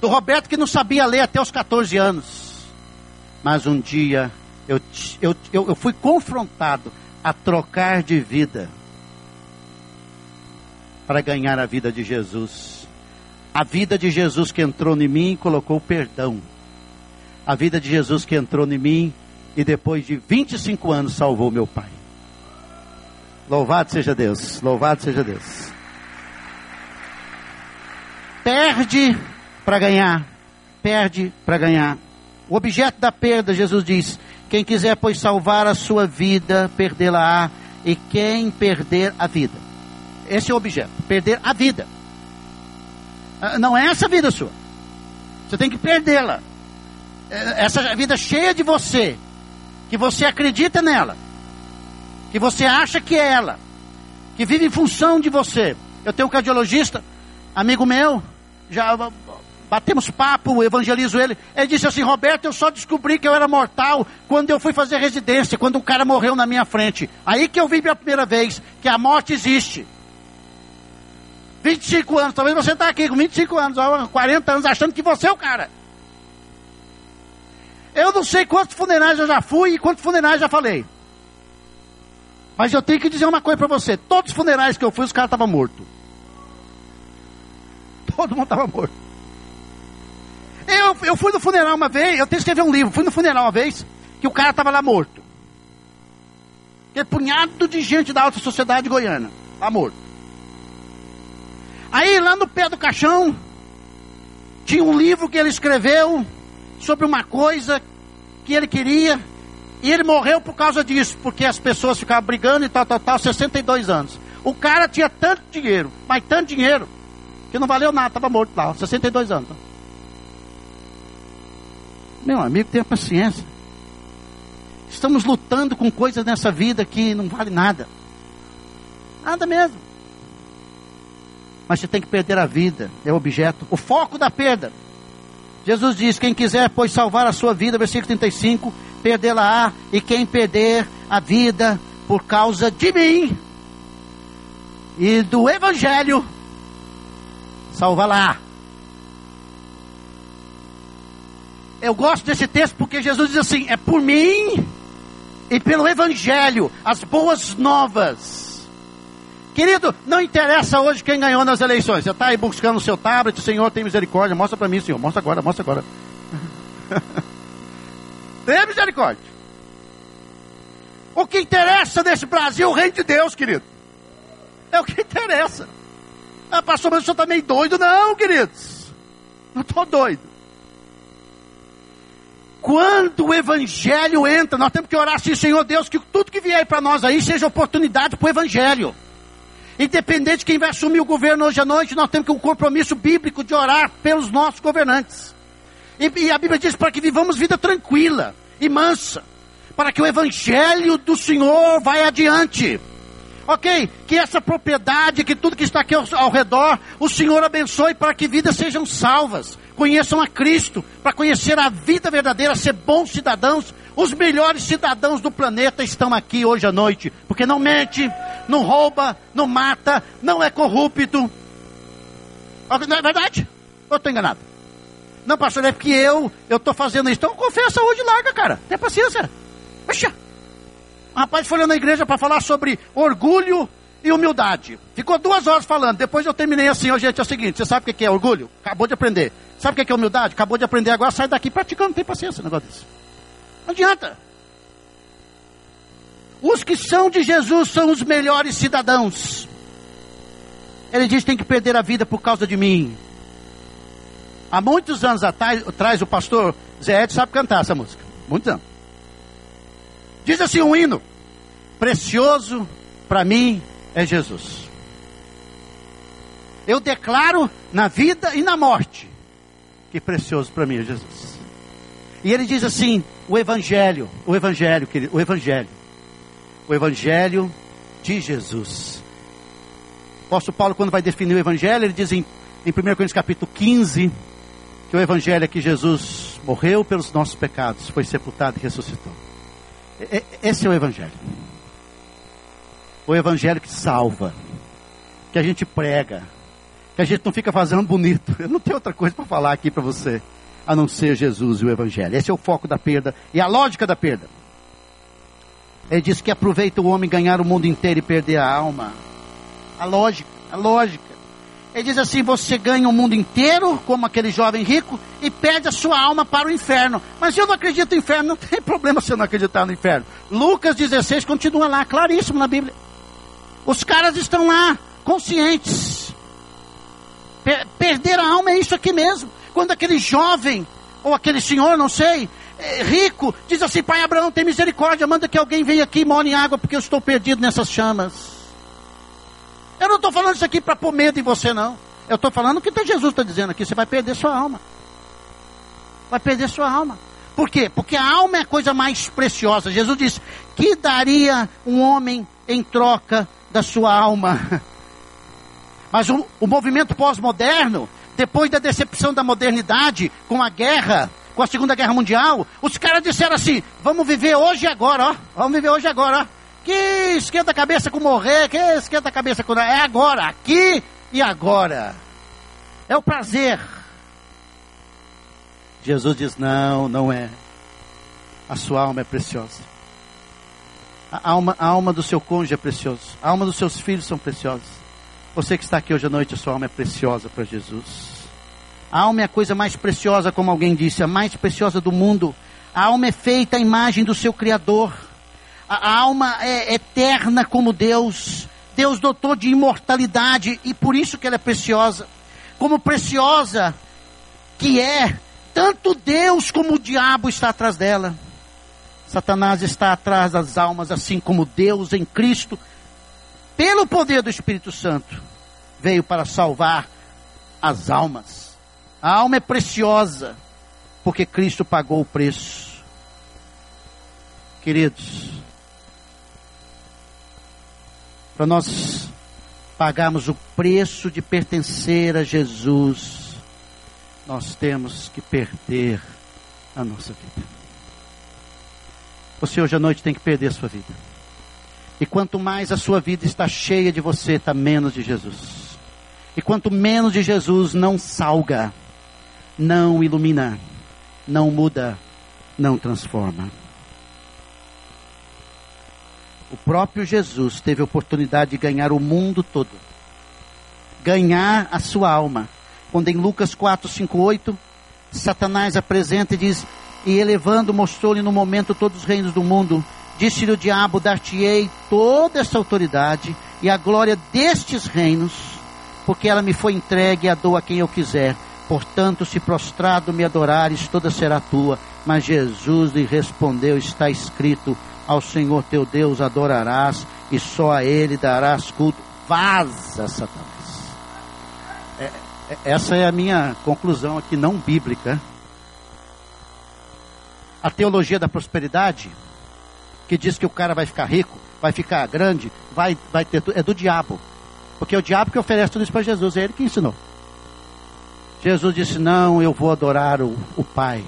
do Roberto que não sabia ler até os 14 anos. Mas um dia eu, eu, eu, eu fui confrontado a trocar de vida para ganhar a vida de Jesus. A vida de Jesus que entrou em mim colocou perdão. A vida de Jesus que entrou em mim e depois de 25 anos salvou meu pai. Louvado seja Deus, louvado seja Deus. Perde para ganhar, perde para ganhar. O objeto da perda, Jesus diz: quem quiser, pois, salvar a sua vida, perdê-la-á, e quem perder a vida. Esse é o objeto, perder a vida. Ah, não é essa vida sua. Você tem que perdê-la. É, essa vida cheia de você, que você acredita nela, que você acha que é ela, que vive em função de você. Eu tenho um cardiologista, amigo meu, já batemos papo, evangelizo ele. Ele disse assim: Roberto, eu só descobri que eu era mortal quando eu fui fazer residência, quando um cara morreu na minha frente. Aí que eu vi pela primeira vez que a morte existe. 25 anos, talvez você está aqui com 25 anos, 40 anos, achando que você é o cara. Eu não sei quantos funerais eu já fui e quantos funerais já falei. Mas eu tenho que dizer uma coisa para você: todos os funerais que eu fui, os caras estavam mortos. Todo mundo estava morto. Eu, fui no funeral uma vez, eu tenho que escrever um livro. Fui no funeral uma vez que o cara estava lá morto. Aquele punhado de gente da alta sociedade goiana, lá morto. Aí lá no pé do caixão, tinha um livro que ele escreveu sobre uma coisa que ele queria, e ele morreu por causa disso, porque as pessoas ficavam brigando e tal, tal, tal, 62 anos. O cara tinha tanto dinheiro, mas tanto dinheiro, que não valeu nada, estava morto lá, 62 anos. Meu amigo, tenha paciência. Estamos lutando com coisas nessa vida que não vale nada. Nada mesmo. Mas você tem que perder a vida, é o objeto. O foco da perda. Jesus diz: quem quiser, pois, salvar a sua vida, versículo 35, perdê-la-á, e quem perder a vida por causa de mim e do Evangelho, salva-la. Eu gosto desse texto porque Jesus diz assim: é por mim e pelo Evangelho, as boas novas. Querido, não interessa hoje quem ganhou nas eleições. Você está aí buscando o seu tablet, Senhor tem misericórdia. Mostra para mim, Senhor. Mostra agora, mostra agora. Tenha misericórdia. O que interessa nesse Brasil é o reino de Deus, querido. É o que interessa. Ah, pastor, mas o senhor está meio doido? Não, queridos. Não estou doido. Quando o evangelho entra, nós temos que orar assim, Senhor Deus, que tudo que vier para nós aí seja oportunidade para o evangelho. Independente de quem vai assumir o governo hoje à noite, nós temos que um compromisso bíblico de orar pelos nossos governantes. E, e a Bíblia diz para que vivamos vida tranquila e mansa, para que o evangelho do Senhor vá adiante. Ok? Que essa propriedade, que tudo que está aqui ao, ao redor, o Senhor abençoe para que vidas sejam salvas conheçam a Cristo, para conhecer a vida verdadeira, ser bons cidadãos. Os melhores cidadãos do planeta estão aqui hoje à noite, porque não mente, não rouba, não mata, não é corrupto. Não é verdade? Ou estou enganado? Não, pastor, é porque eu estou fazendo isso. Então confessa hoje larga, cara. Tem paciência. Poxa. Um rapaz foi na igreja para falar sobre orgulho e humildade. Ficou duas horas falando. Depois eu terminei assim, ó, gente, é o seguinte, você sabe o que é orgulho? Acabou de aprender. Sabe o que é humildade? Acabou de aprender agora, sai daqui praticando, tem paciência negócio desse. Não adianta. Os que são de Jesus são os melhores cidadãos. Ele diz: tem que perder a vida por causa de mim. Há muitos anos atrás o pastor Zé Ed sabe cantar essa música. Muitos anos. Diz assim um hino: Precioso para mim é Jesus. Eu declaro na vida e na morte que precioso para mim é Jesus. E ele diz assim: o Evangelho, o Evangelho, querido, o Evangelho, o Evangelho de Jesus. O apóstolo Paulo, quando vai definir o Evangelho, ele diz em, em 1 Coríntios capítulo 15, que o Evangelho é que Jesus morreu pelos nossos pecados, foi sepultado e ressuscitou. Esse é o Evangelho. O Evangelho que salva, que a gente prega, que a gente não fica fazendo bonito. Eu não tenho outra coisa para falar aqui para você, a não ser Jesus e o Evangelho. Esse é o foco da perda e a lógica da perda. Ele diz que aproveita o homem ganhar o mundo inteiro e perder a alma. A lógica, a lógica. Ele diz assim: você ganha o mundo inteiro, como aquele jovem rico, e perde a sua alma para o inferno. Mas eu não acredito no inferno, não tem problema se eu não acreditar no inferno. Lucas 16 continua lá, claríssimo na Bíblia. Os caras estão lá, conscientes. Per perder a alma é isso aqui mesmo. Quando aquele jovem, ou aquele senhor, não sei, é, rico, diz assim: Pai Abraão, tem misericórdia, manda que alguém venha aqui e more em água, porque eu estou perdido nessas chamas. Eu não estou falando isso aqui para pôr medo em você, não. Eu estou falando o que Jesus está dizendo aqui: você vai perder sua alma. Vai perder sua alma. Por quê? Porque a alma é a coisa mais preciosa. Jesus disse: que daria um homem em troca da sua alma? Mas o, o movimento pós-moderno, depois da decepção da modernidade, com a guerra, com a Segunda Guerra Mundial, os caras disseram assim: vamos viver hoje e agora, ó. Vamos viver hoje e agora, ó. Que esquenta a cabeça com morrer, que esquenta a cabeça com. É agora, aqui e agora. É o prazer. Jesus diz: não, não é. A sua alma é preciosa. A alma, a alma do seu cônjuge é preciosa. A alma dos seus filhos são preciosas. Você que está aqui hoje à noite, a sua alma é preciosa para Jesus. A alma é a coisa mais preciosa, como alguém disse, a mais preciosa do mundo. A alma é feita à imagem do seu Criador. A, alma é eterna como Deus. Deus dotou de imortalidade e por isso que ela é preciosa. Como preciosa que é, tanto Deus como o diabo está atrás dela. Satanás está atrás das almas, assim como Deus em Cristo, pelo poder do Espírito Santo, veio para salvar as almas. A alma é preciosa, porque Cristo pagou o preço. Queridos, para nós pagarmos o preço de pertencer a Jesus, nós temos que perder a nossa vida. Você hoje à noite tem que perder a sua vida. E quanto mais a sua vida está cheia de você, está menos de Jesus. E quanto menos de Jesus, não salga, não ilumina, não muda, não transforma. O próprio Jesus teve a oportunidade de ganhar o mundo todo. Ganhar a sua alma. Quando em Lucas 4, 5, 8, Satanás apresenta e diz: E elevando, mostrou-lhe no momento todos os reinos do mundo. Disse-lhe o diabo: Dar-te-ei toda essa autoridade e a glória destes reinos, porque ela me foi entregue e a dou a quem eu quiser. Portanto, se prostrado me adorares, toda será tua. Mas Jesus lhe respondeu: Está escrito ao Senhor teu Deus adorarás e só a Ele darás culto. Vaza, Satanás. É, é, essa é a minha conclusão aqui, não bíblica. A teologia da prosperidade, que diz que o cara vai ficar rico, vai ficar grande, vai, vai ter tudo, é do diabo. Porque é o diabo que oferece tudo isso para Jesus, é ele que ensinou. Jesus disse: Não, eu vou adorar o, o Pai.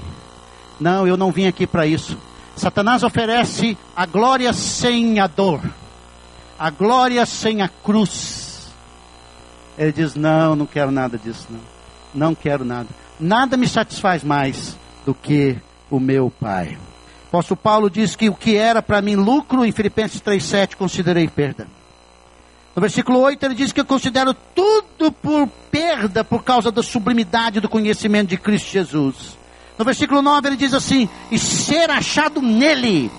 Não, eu não vim aqui para isso. Satanás oferece a glória sem a dor, a glória sem a cruz. Ele diz: Não, não quero nada disso, não. Não quero nada. Nada me satisfaz mais do que o meu Pai. O apóstolo Paulo diz que o que era para mim lucro, em Filipenses 3,7, considerei perda. No versículo 8 ele diz que eu considero tudo por perda por causa da sublimidade do conhecimento de Cristo Jesus. No versículo 9 ele diz assim: E ser achado nele,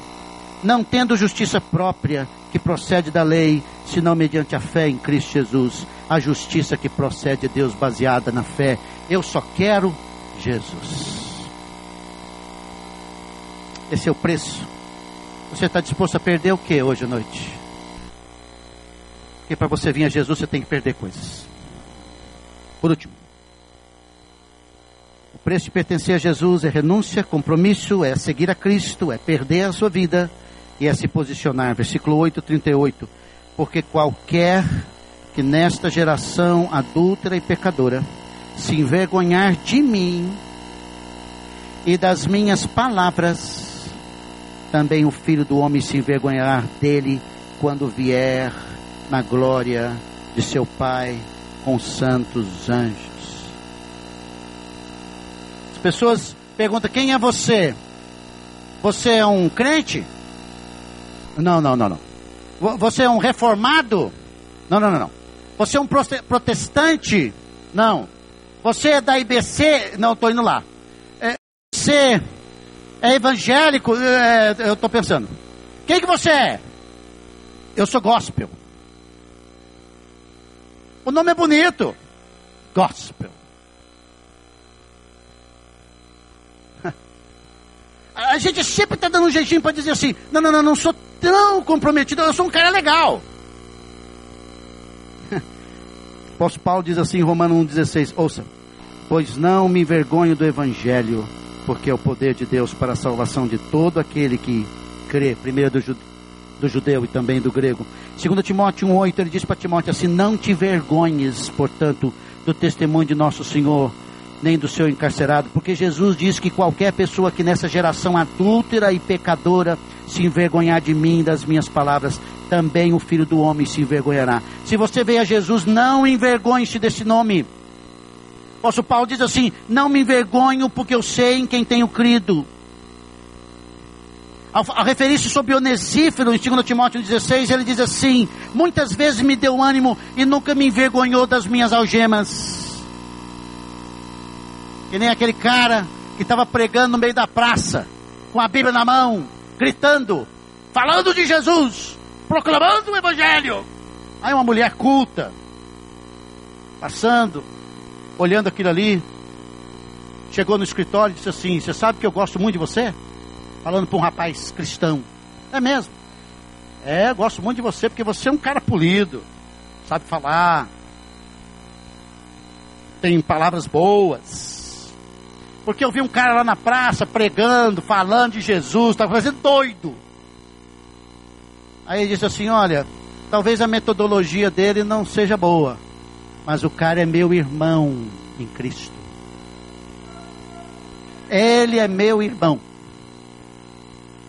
não tendo justiça própria que procede da lei, senão mediante a fé em Cristo Jesus, a justiça que procede de Deus baseada na fé. Eu só quero Jesus. Esse é o preço. Você está disposto a perder o que hoje à noite? Porque para você vir a Jesus você tem que perder coisas. Por último preço de pertencer a Jesus é renúncia, compromisso, é seguir a Cristo, é perder a sua vida e é se posicionar. Versículo 8, 38. Porque qualquer que nesta geração adúltera e pecadora se envergonhar de mim e das minhas palavras, também o filho do homem se envergonhará dele quando vier na glória de seu Pai com santos anjos pessoas perguntam: quem é você? Você é um crente? Não, não, não, não. Você é um reformado? Não, não, não, não. Você é um protestante? Não. Você é da IBC? Não, estou indo lá. É, você é evangélico? É, eu estou pensando. Quem que você é? Eu sou gospel. O nome é bonito. Gospel. A gente sempre está dando um jeitinho para dizer assim: não, não, não, não sou tão comprometido, eu sou um cara legal. O apóstolo Paulo diz assim em Romanos 1,16: ouça, pois não me envergonho do evangelho, porque é o poder de Deus para a salvação de todo aquele que crê, primeiro do, jude, do judeu e também do grego. Segundo Timóteo 1,8, ele diz para Timóteo assim: não te vergonhes, portanto, do testemunho de nosso Senhor nem do seu encarcerado, porque Jesus diz que qualquer pessoa que nessa geração adúltera e pecadora se envergonhar de mim, das minhas palavras, também o filho do homem se envergonhará. Se você veio a Jesus, não envergonhe-se desse nome. O apóstolo Paulo diz assim: Não me envergonho, porque eu sei em quem tenho crido. Ao referir-se sobre Onesífero, em 2 Timóteo 16, ele diz assim: Muitas vezes me deu ânimo e nunca me envergonhou das minhas algemas. Que nem aquele cara que estava pregando no meio da praça. com a Bíblia na mão, gritando, falando de Jesus, proclamando o Evangelho. Aí uma mulher culta, passando, olhando aquilo ali, chegou no escritório e disse assim: Você sabe que eu gosto muito de você? Falando para um rapaz cristão. É mesmo? É, gosto muito de você porque você é um cara polido, sabe falar, tem palavras boas. Porque eu vi um cara lá na praça pregando, falando de Jesus, estava fazendo doido. Aí ele disse assim: Olha, talvez a metodologia dele não seja boa, mas o cara é meu irmão em Cristo. Ele é meu irmão.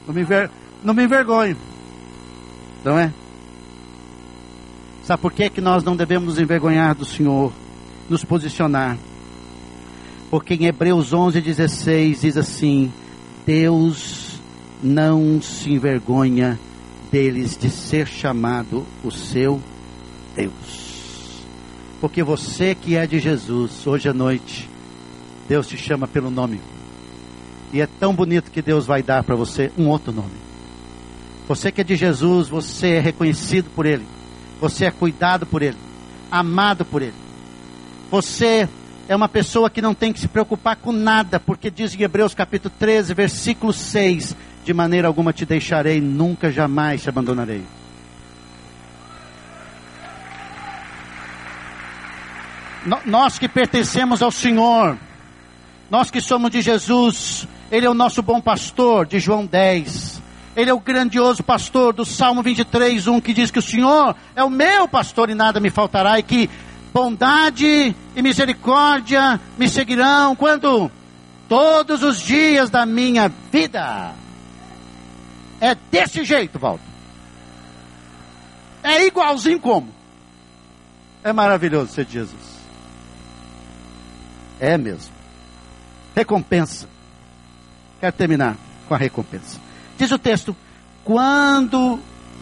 Não me, ver, não me envergonho. Não é? Sabe por que, que nós não devemos envergonhar do Senhor? Nos posicionar. Porque em Hebreus 11, 16 diz assim: Deus não se envergonha deles de ser chamado o seu Deus. Porque você que é de Jesus, hoje à noite, Deus te chama pelo nome. E é tão bonito que Deus vai dar para você um outro nome. Você que é de Jesus, você é reconhecido por Ele. Você é cuidado por Ele. Amado por Ele. Você é uma pessoa que não tem que se preocupar com nada, porque diz em Hebreus capítulo 13, versículo 6: De maneira alguma te deixarei, nunca jamais te abandonarei. Nós que pertencemos ao Senhor, nós que somos de Jesus, ele é o nosso bom pastor, de João 10. Ele é o grandioso pastor do Salmo 23, 1, que diz que o Senhor é o meu pastor e nada me faltará, e que bondade e misericórdia me seguirão quando todos os dias da minha vida. É desse jeito, Walter. É igualzinho como? É maravilhoso ser Jesus. É mesmo. Recompensa. Quero terminar com a recompensa. Diz o texto: quando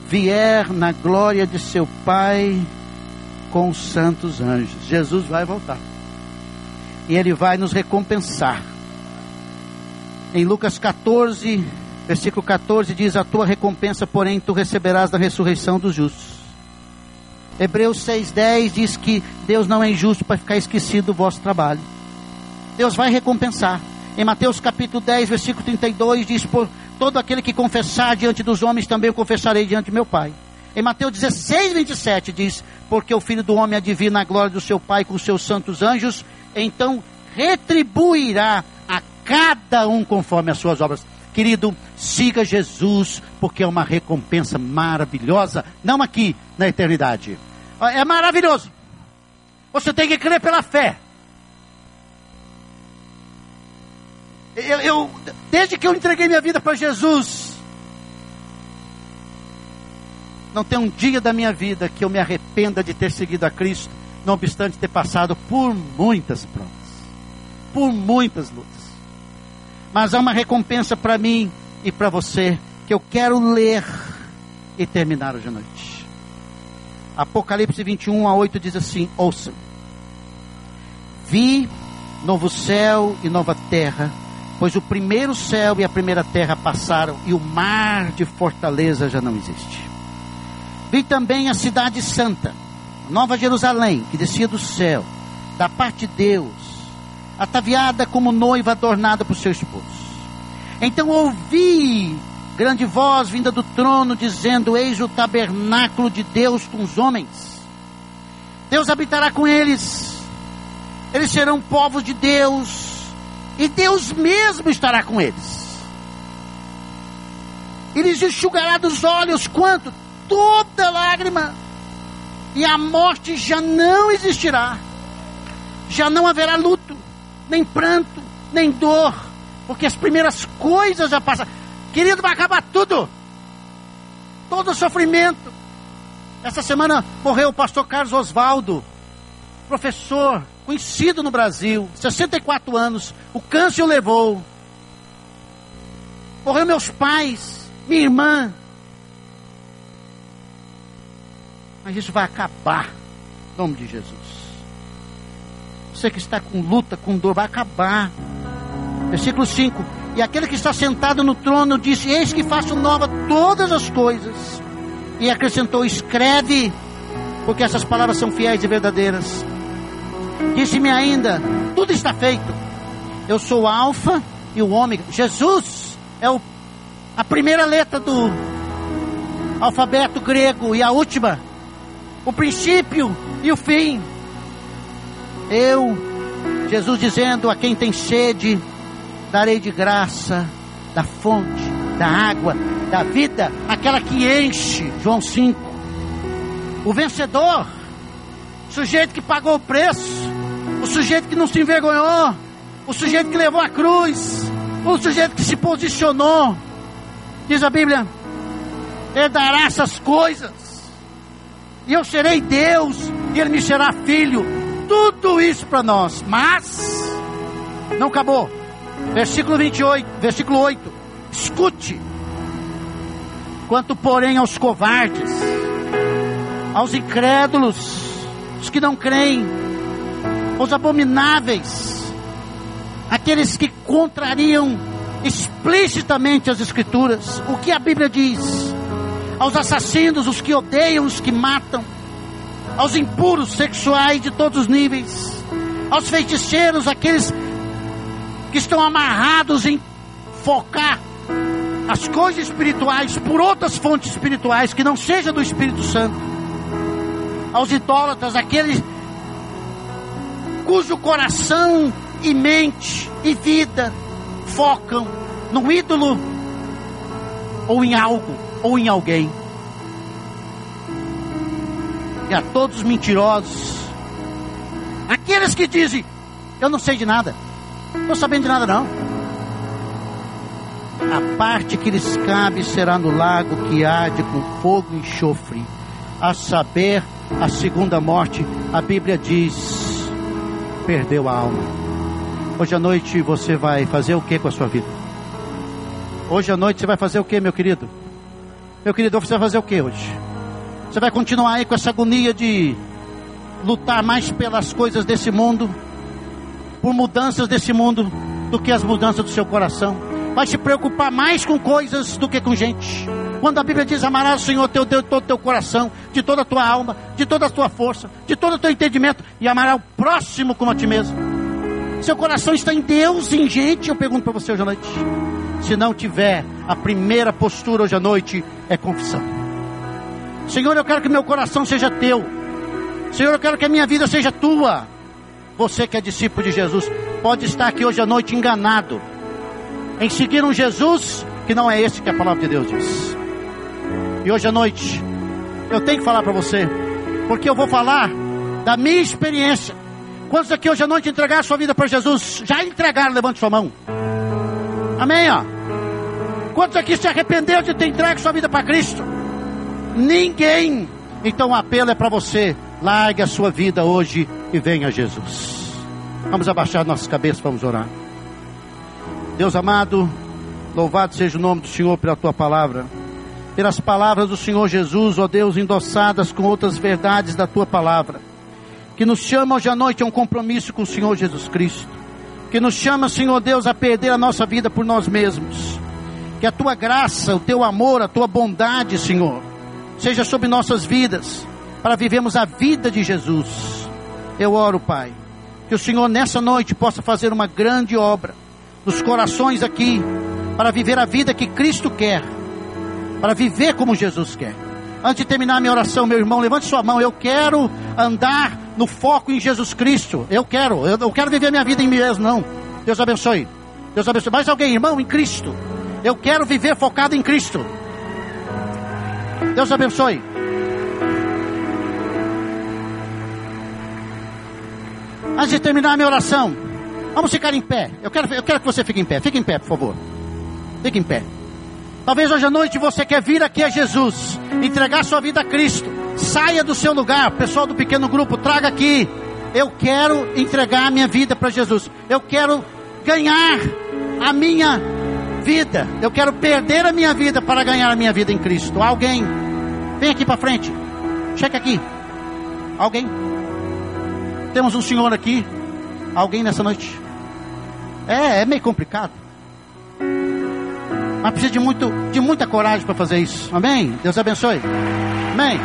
vier na glória de seu Pai com os santos anjos, Jesus vai voltar. E ele vai nos recompensar. Em Lucas 14, versículo 14 diz: A tua recompensa, porém, tu receberás na ressurreição dos justos. Hebreus 6,10 diz que Deus não é injusto para ficar esquecido do vosso trabalho. Deus vai recompensar. Em Mateus capítulo 10, versículo 32, diz: Por todo aquele que confessar diante dos homens, também eu confessarei diante de meu Pai. Em Mateus 16, 27 diz: Porque o filho do homem adivina a glória do seu Pai com seus santos anjos, então retribuirá a cada um conforme as suas obras. Querido, siga Jesus, porque é uma recompensa maravilhosa, não aqui na eternidade. É maravilhoso. Você tem que crer pela fé. Eu, eu, desde que eu entreguei minha vida para Jesus, não tem um dia da minha vida que eu me arrependa de ter seguido a Cristo, não obstante ter passado por muitas provas, por muitas lutas. Mas há uma recompensa para mim e para você que eu quero ler e terminar hoje à noite. Apocalipse 21 a 8 diz assim: Ouçam, vi novo céu e nova terra pois o primeiro céu e a primeira terra passaram e o mar de fortaleza já não existe. Vi também a cidade santa, Nova Jerusalém, que descia do céu, da parte de Deus, ataviada como noiva adornada por seu esposo. Então ouvi grande voz vinda do trono dizendo: Eis o tabernáculo de Deus com os homens. Deus habitará com eles. Eles serão povos de Deus e Deus mesmo estará com eles. E lhes enxugará dos olhos quanto? Toda lágrima. E a morte já não existirá. Já não haverá luto, nem pranto, nem dor, porque as primeiras coisas já passam. Querido, vai acabar tudo. Todo o sofrimento. Essa semana morreu o pastor Carlos Oswaldo, professor, conhecido no Brasil, 64 anos, o câncer o levou. Morreu meus pais, minha irmã. Mas isso vai acabar, em nome de Jesus. Você que está com luta, com dor, vai acabar. Versículo 5: E aquele que está sentado no trono disse: Eis que faço nova todas as coisas. E acrescentou: Escreve, porque essas palavras são fiéis e verdadeiras. Disse-me ainda: Tudo está feito. Eu sou o Alfa e o Ômega. Jesus é o, a primeira letra do alfabeto grego e a última, o princípio e o fim. Eu, Jesus dizendo a quem tem sede, darei de graça da fonte, da água, da vida, aquela que enche. João 5. O vencedor, o sujeito que pagou o preço, o sujeito que não se envergonhou, o sujeito que levou a cruz, o sujeito que se posicionou. Diz a Bíblia: herdará essas coisas, e eu serei Deus, e Ele me será filho. Tudo isso para nós, mas não acabou. Versículo 28, versículo 8. Escute. Quanto, porém, aos covardes, aos incrédulos, os que não creem, aos abomináveis, aqueles que contrariam explicitamente as Escrituras, o que a Bíblia diz, aos assassinos, os que odeiam, os que matam, aos impuros sexuais de todos os níveis, aos feiticeiros, aqueles que estão amarrados em focar as coisas espirituais por outras fontes espirituais que não seja do Espírito Santo. Aos idólatras, aqueles cujo coração e mente e vida focam no ídolo ou em algo ou em alguém. E a todos os mentirosos, aqueles que dizem: Eu não sei de nada. Não estou sabendo de nada não. A parte que lhes cabe será no lago que arde com fogo e enxofre. A saber, a segunda morte, a Bíblia diz: perdeu a alma. Hoje à noite você vai fazer o que com a sua vida? Hoje à noite você vai fazer o que, meu querido? Meu querido, você vai fazer o que hoje? Você vai continuar aí com essa agonia de lutar mais pelas coisas desse mundo? por mudanças desse mundo do que as mudanças do seu coração. Vai se preocupar mais com coisas do que com gente. Quando a Bíblia diz amarás o Senhor teu Deus de todo o teu coração, de toda a tua alma, de toda a tua força, de todo o teu entendimento, e amarás o próximo como a ti mesmo. Seu coração está em Deus em gente, eu pergunto para você hoje à noite. Se não tiver, a primeira postura hoje à noite é confissão. Senhor, eu quero que meu coração seja teu. Senhor, eu quero que a minha vida seja tua. Você que é discípulo de Jesus, pode estar aqui hoje à noite enganado em seguir um Jesus que não é esse que a palavra de Deus diz. E hoje à noite, eu tenho que falar para você, porque eu vou falar da minha experiência. Quantos aqui hoje à noite entregaram a sua vida para Jesus? Já entregaram, levante sua mão. Amém, ó. Quantos aqui se arrependeram de ter entregue sua vida para Cristo? Ninguém. Então o apelo é para você. Largue a sua vida hoje e venha a Jesus. Vamos abaixar nossas cabeças, vamos orar. Deus amado, louvado seja o nome do Senhor pela tua palavra. Pelas palavras do Senhor Jesus, ó Deus, endossadas com outras verdades da tua palavra. Que nos chama hoje à noite a um compromisso com o Senhor Jesus Cristo. Que nos chama, Senhor Deus, a perder a nossa vida por nós mesmos. Que a tua graça, o teu amor, a tua bondade, Senhor, seja sobre nossas vidas para vivermos a vida de Jesus. Eu oro, Pai, que o Senhor nessa noite possa fazer uma grande obra nos corações aqui, para viver a vida que Cristo quer, para viver como Jesus quer. Antes de terminar minha oração, meu irmão, levante sua mão. Eu quero andar no foco em Jesus Cristo. Eu quero, eu, eu quero viver minha vida em mim mesmo, não. Deus abençoe. Deus abençoe. Mais alguém, irmão, em Cristo. Eu quero viver focado em Cristo. Deus abençoe. Antes de terminar minha oração, vamos ficar em pé. Eu quero, eu quero que você fique em pé. Fique em pé, por favor. Fique em pé. Talvez hoje à noite você quer vir aqui a Jesus, entregar sua vida a Cristo. Saia do seu lugar, pessoal do pequeno grupo, traga aqui. Eu quero entregar a minha vida para Jesus. Eu quero ganhar a minha vida. Eu quero perder a minha vida para ganhar a minha vida em Cristo. Alguém, vem aqui para frente. Chega aqui. Alguém? Temos um senhor aqui. Alguém nessa noite? É, é meio complicado. Mas precisa de, muito, de muita coragem para fazer isso. Amém? Deus abençoe. Amém.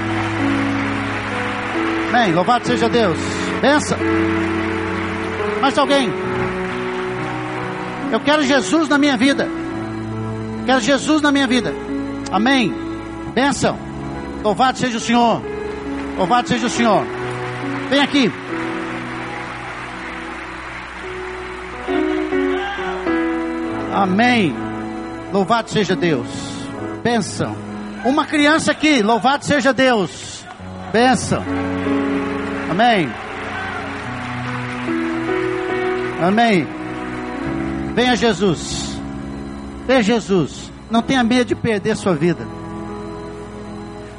Amém. Louvado seja Deus. Benção. Mais alguém? Eu quero Jesus na minha vida. Quero Jesus na minha vida. Amém. Benção. Louvado seja o Senhor. Louvado seja o Senhor. Vem aqui. Amém. Louvado seja Deus. Bênção. Uma criança aqui, louvado seja Deus. Bênção. Amém. Amém. Venha Jesus. Venha Jesus. Não tenha medo de perder sua vida.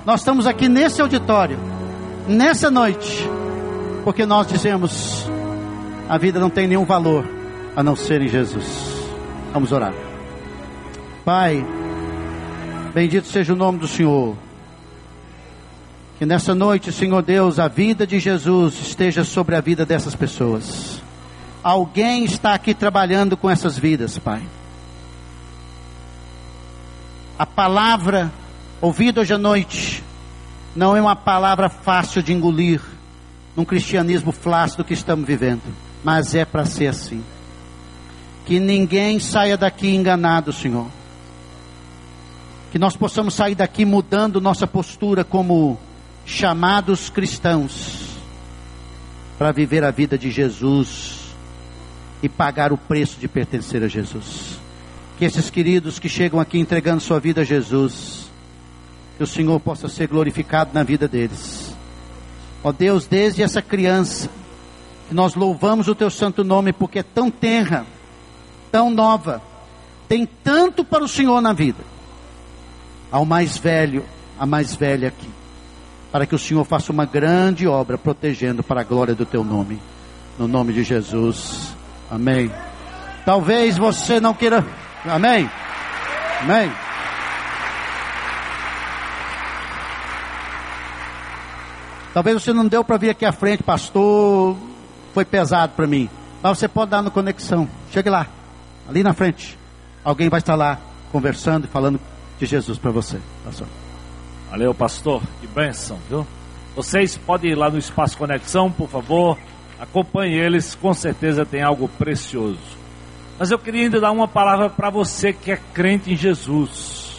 Nós estamos aqui nesse auditório, nessa noite, porque nós dizemos: a vida não tem nenhum valor a não ser em Jesus. Vamos orar. Pai, bendito seja o nome do Senhor. Que nessa noite, Senhor Deus, a vida de Jesus esteja sobre a vida dessas pessoas. Alguém está aqui trabalhando com essas vidas, Pai. A palavra ouvida hoje à noite não é uma palavra fácil de engolir num cristianismo flácido que estamos vivendo, mas é para ser assim. Que ninguém saia daqui enganado, Senhor. Que nós possamos sair daqui mudando nossa postura como chamados cristãos para viver a vida de Jesus e pagar o preço de pertencer a Jesus. Que esses queridos que chegam aqui entregando sua vida a Jesus, que o Senhor possa ser glorificado na vida deles. Ó Deus, desde essa criança, que nós louvamos o teu santo nome porque é tão tenra, tão nova, tem tanto para o Senhor na vida. Ao mais velho, a mais velha aqui para que o Senhor faça uma grande obra protegendo para a glória do teu nome. No nome de Jesus. Amém. Talvez você não queira. Amém. Amém. Talvez você não deu para vir aqui à frente, pastor. Foi pesado para mim. Mas você pode dar no conexão. Chegue lá. Ali na frente. Alguém vai estar lá conversando e falando de Jesus para você. Pastor. Valeu, pastor. Que bênção, viu? Vocês podem ir lá no Espaço Conexão, por favor. Acompanhe eles, com certeza tem algo precioso. Mas eu queria ainda dar uma palavra para você que é crente em Jesus.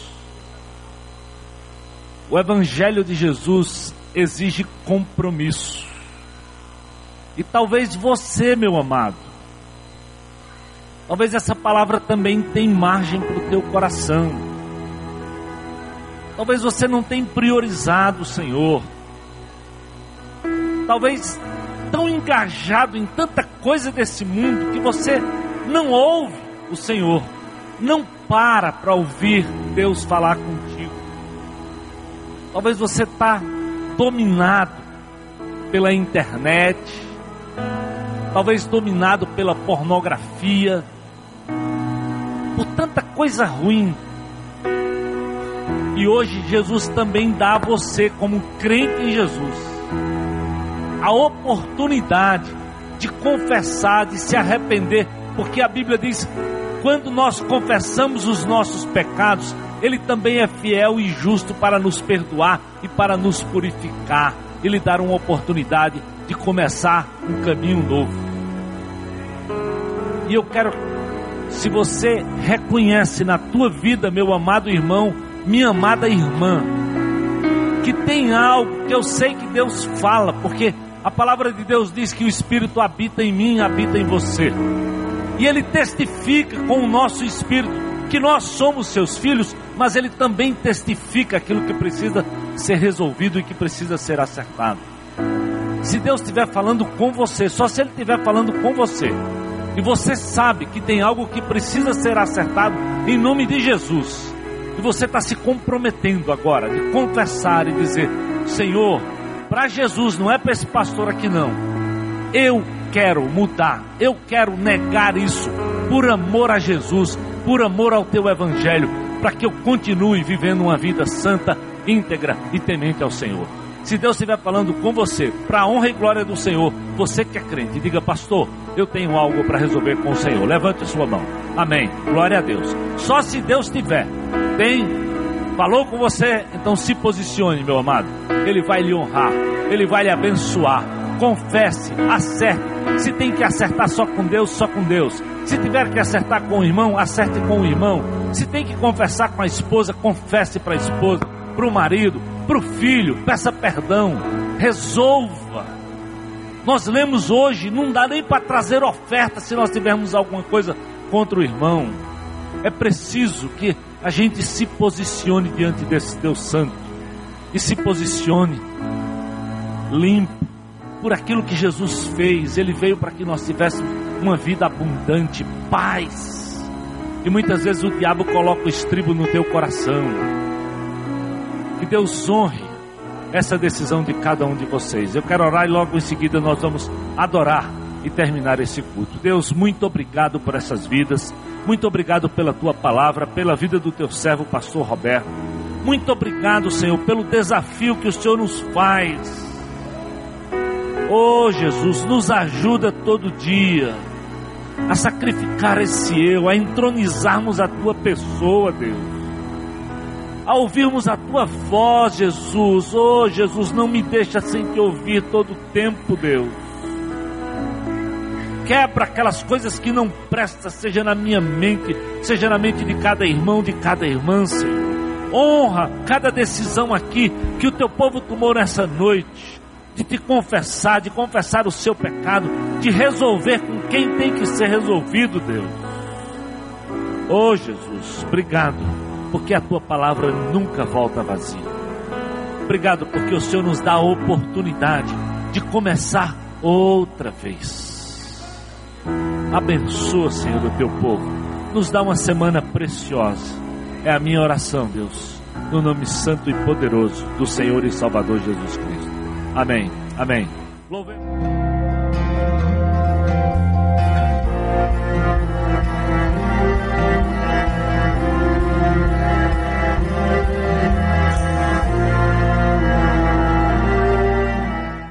O Evangelho de Jesus exige compromisso. E talvez você, meu amado, talvez essa palavra também tenha margem para o teu coração. Talvez você não tenha priorizado o Senhor. Talvez tão engajado em tanta coisa desse mundo que você não ouve o Senhor. Não para para ouvir Deus falar contigo. Talvez você está dominado pela internet, talvez dominado pela pornografia, por tanta coisa ruim e hoje Jesus também dá a você, como crente em Jesus, a oportunidade de confessar, de se arrepender, porque a Bíblia diz: quando nós confessamos os nossos pecados, Ele também é fiel e justo para nos perdoar e para nos purificar e lhe dar uma oportunidade de começar um caminho novo. E eu quero, se você reconhece na tua vida, meu amado irmão, minha amada irmã, que tem algo que eu sei que Deus fala, porque a palavra de Deus diz que o Espírito habita em mim, habita em você. E ele testifica com o nosso espírito que nós somos seus filhos, mas ele também testifica aquilo que precisa ser resolvido e que precisa ser acertado. Se Deus estiver falando com você, só se Ele estiver falando com você, e você sabe que tem algo que precisa ser acertado, em nome de Jesus, e você está se comprometendo agora de confessar e dizer: Senhor, para Jesus, não é para esse pastor aqui não. Eu quero mudar, eu quero negar isso por amor a Jesus, por amor ao teu evangelho, para que eu continue vivendo uma vida santa, íntegra e temente ao Senhor. Se Deus estiver falando com você, para a honra e glória do Senhor, você que é crente, diga, pastor, eu tenho algo para resolver com o Senhor. Levante a sua mão. Amém. Glória a Deus. Só se Deus tiver, tem, falou com você, então se posicione, meu amado. Ele vai lhe honrar, ele vai lhe abençoar. Confesse, acerte. Se tem que acertar só com Deus, só com Deus. Se tiver que acertar com o irmão, acerte com o irmão. Se tem que conversar com a esposa, confesse para a esposa, para o marido, para o filho, peça perdão, resolva. Nós lemos hoje, não dá nem para trazer oferta se nós tivermos alguma coisa contra o irmão. É preciso que a gente se posicione diante desse Deus Santo e se posicione limpo por aquilo que Jesus fez. Ele veio para que nós tivéssemos uma vida abundante, paz. E muitas vezes o diabo coloca o estribo no teu coração. Que Deus honre essa decisão de cada um de vocês. Eu quero orar e logo em seguida nós vamos adorar e terminar esse culto. Deus, muito obrigado por essas vidas. Muito obrigado pela tua palavra, pela vida do teu servo, pastor Roberto. Muito obrigado, Senhor, pelo desafio que o Senhor nos faz. Oh, Jesus, nos ajuda todo dia a sacrificar esse eu, a entronizarmos a tua pessoa, Deus. A ouvirmos a tua voz, Jesus. Oh, Jesus, não me deixa sem te ouvir todo o tempo, Deus quebra aquelas coisas que não prestam, seja na minha mente, seja na mente de cada irmão, de cada irmã, Senhor. Honra cada decisão aqui que o teu povo tomou nessa noite, de te confessar, de confessar o seu pecado, de resolver com quem tem que ser resolvido, Deus. Oh Jesus, obrigado, porque a tua palavra nunca volta vazia. Obrigado porque o Senhor nos dá a oportunidade de começar outra vez. Abençoa, Senhor, o teu povo. Nos dá uma semana preciosa. É a minha oração, Deus. No nome santo e poderoso do Senhor e Salvador Jesus Cristo. Amém. Amém. Louvemos.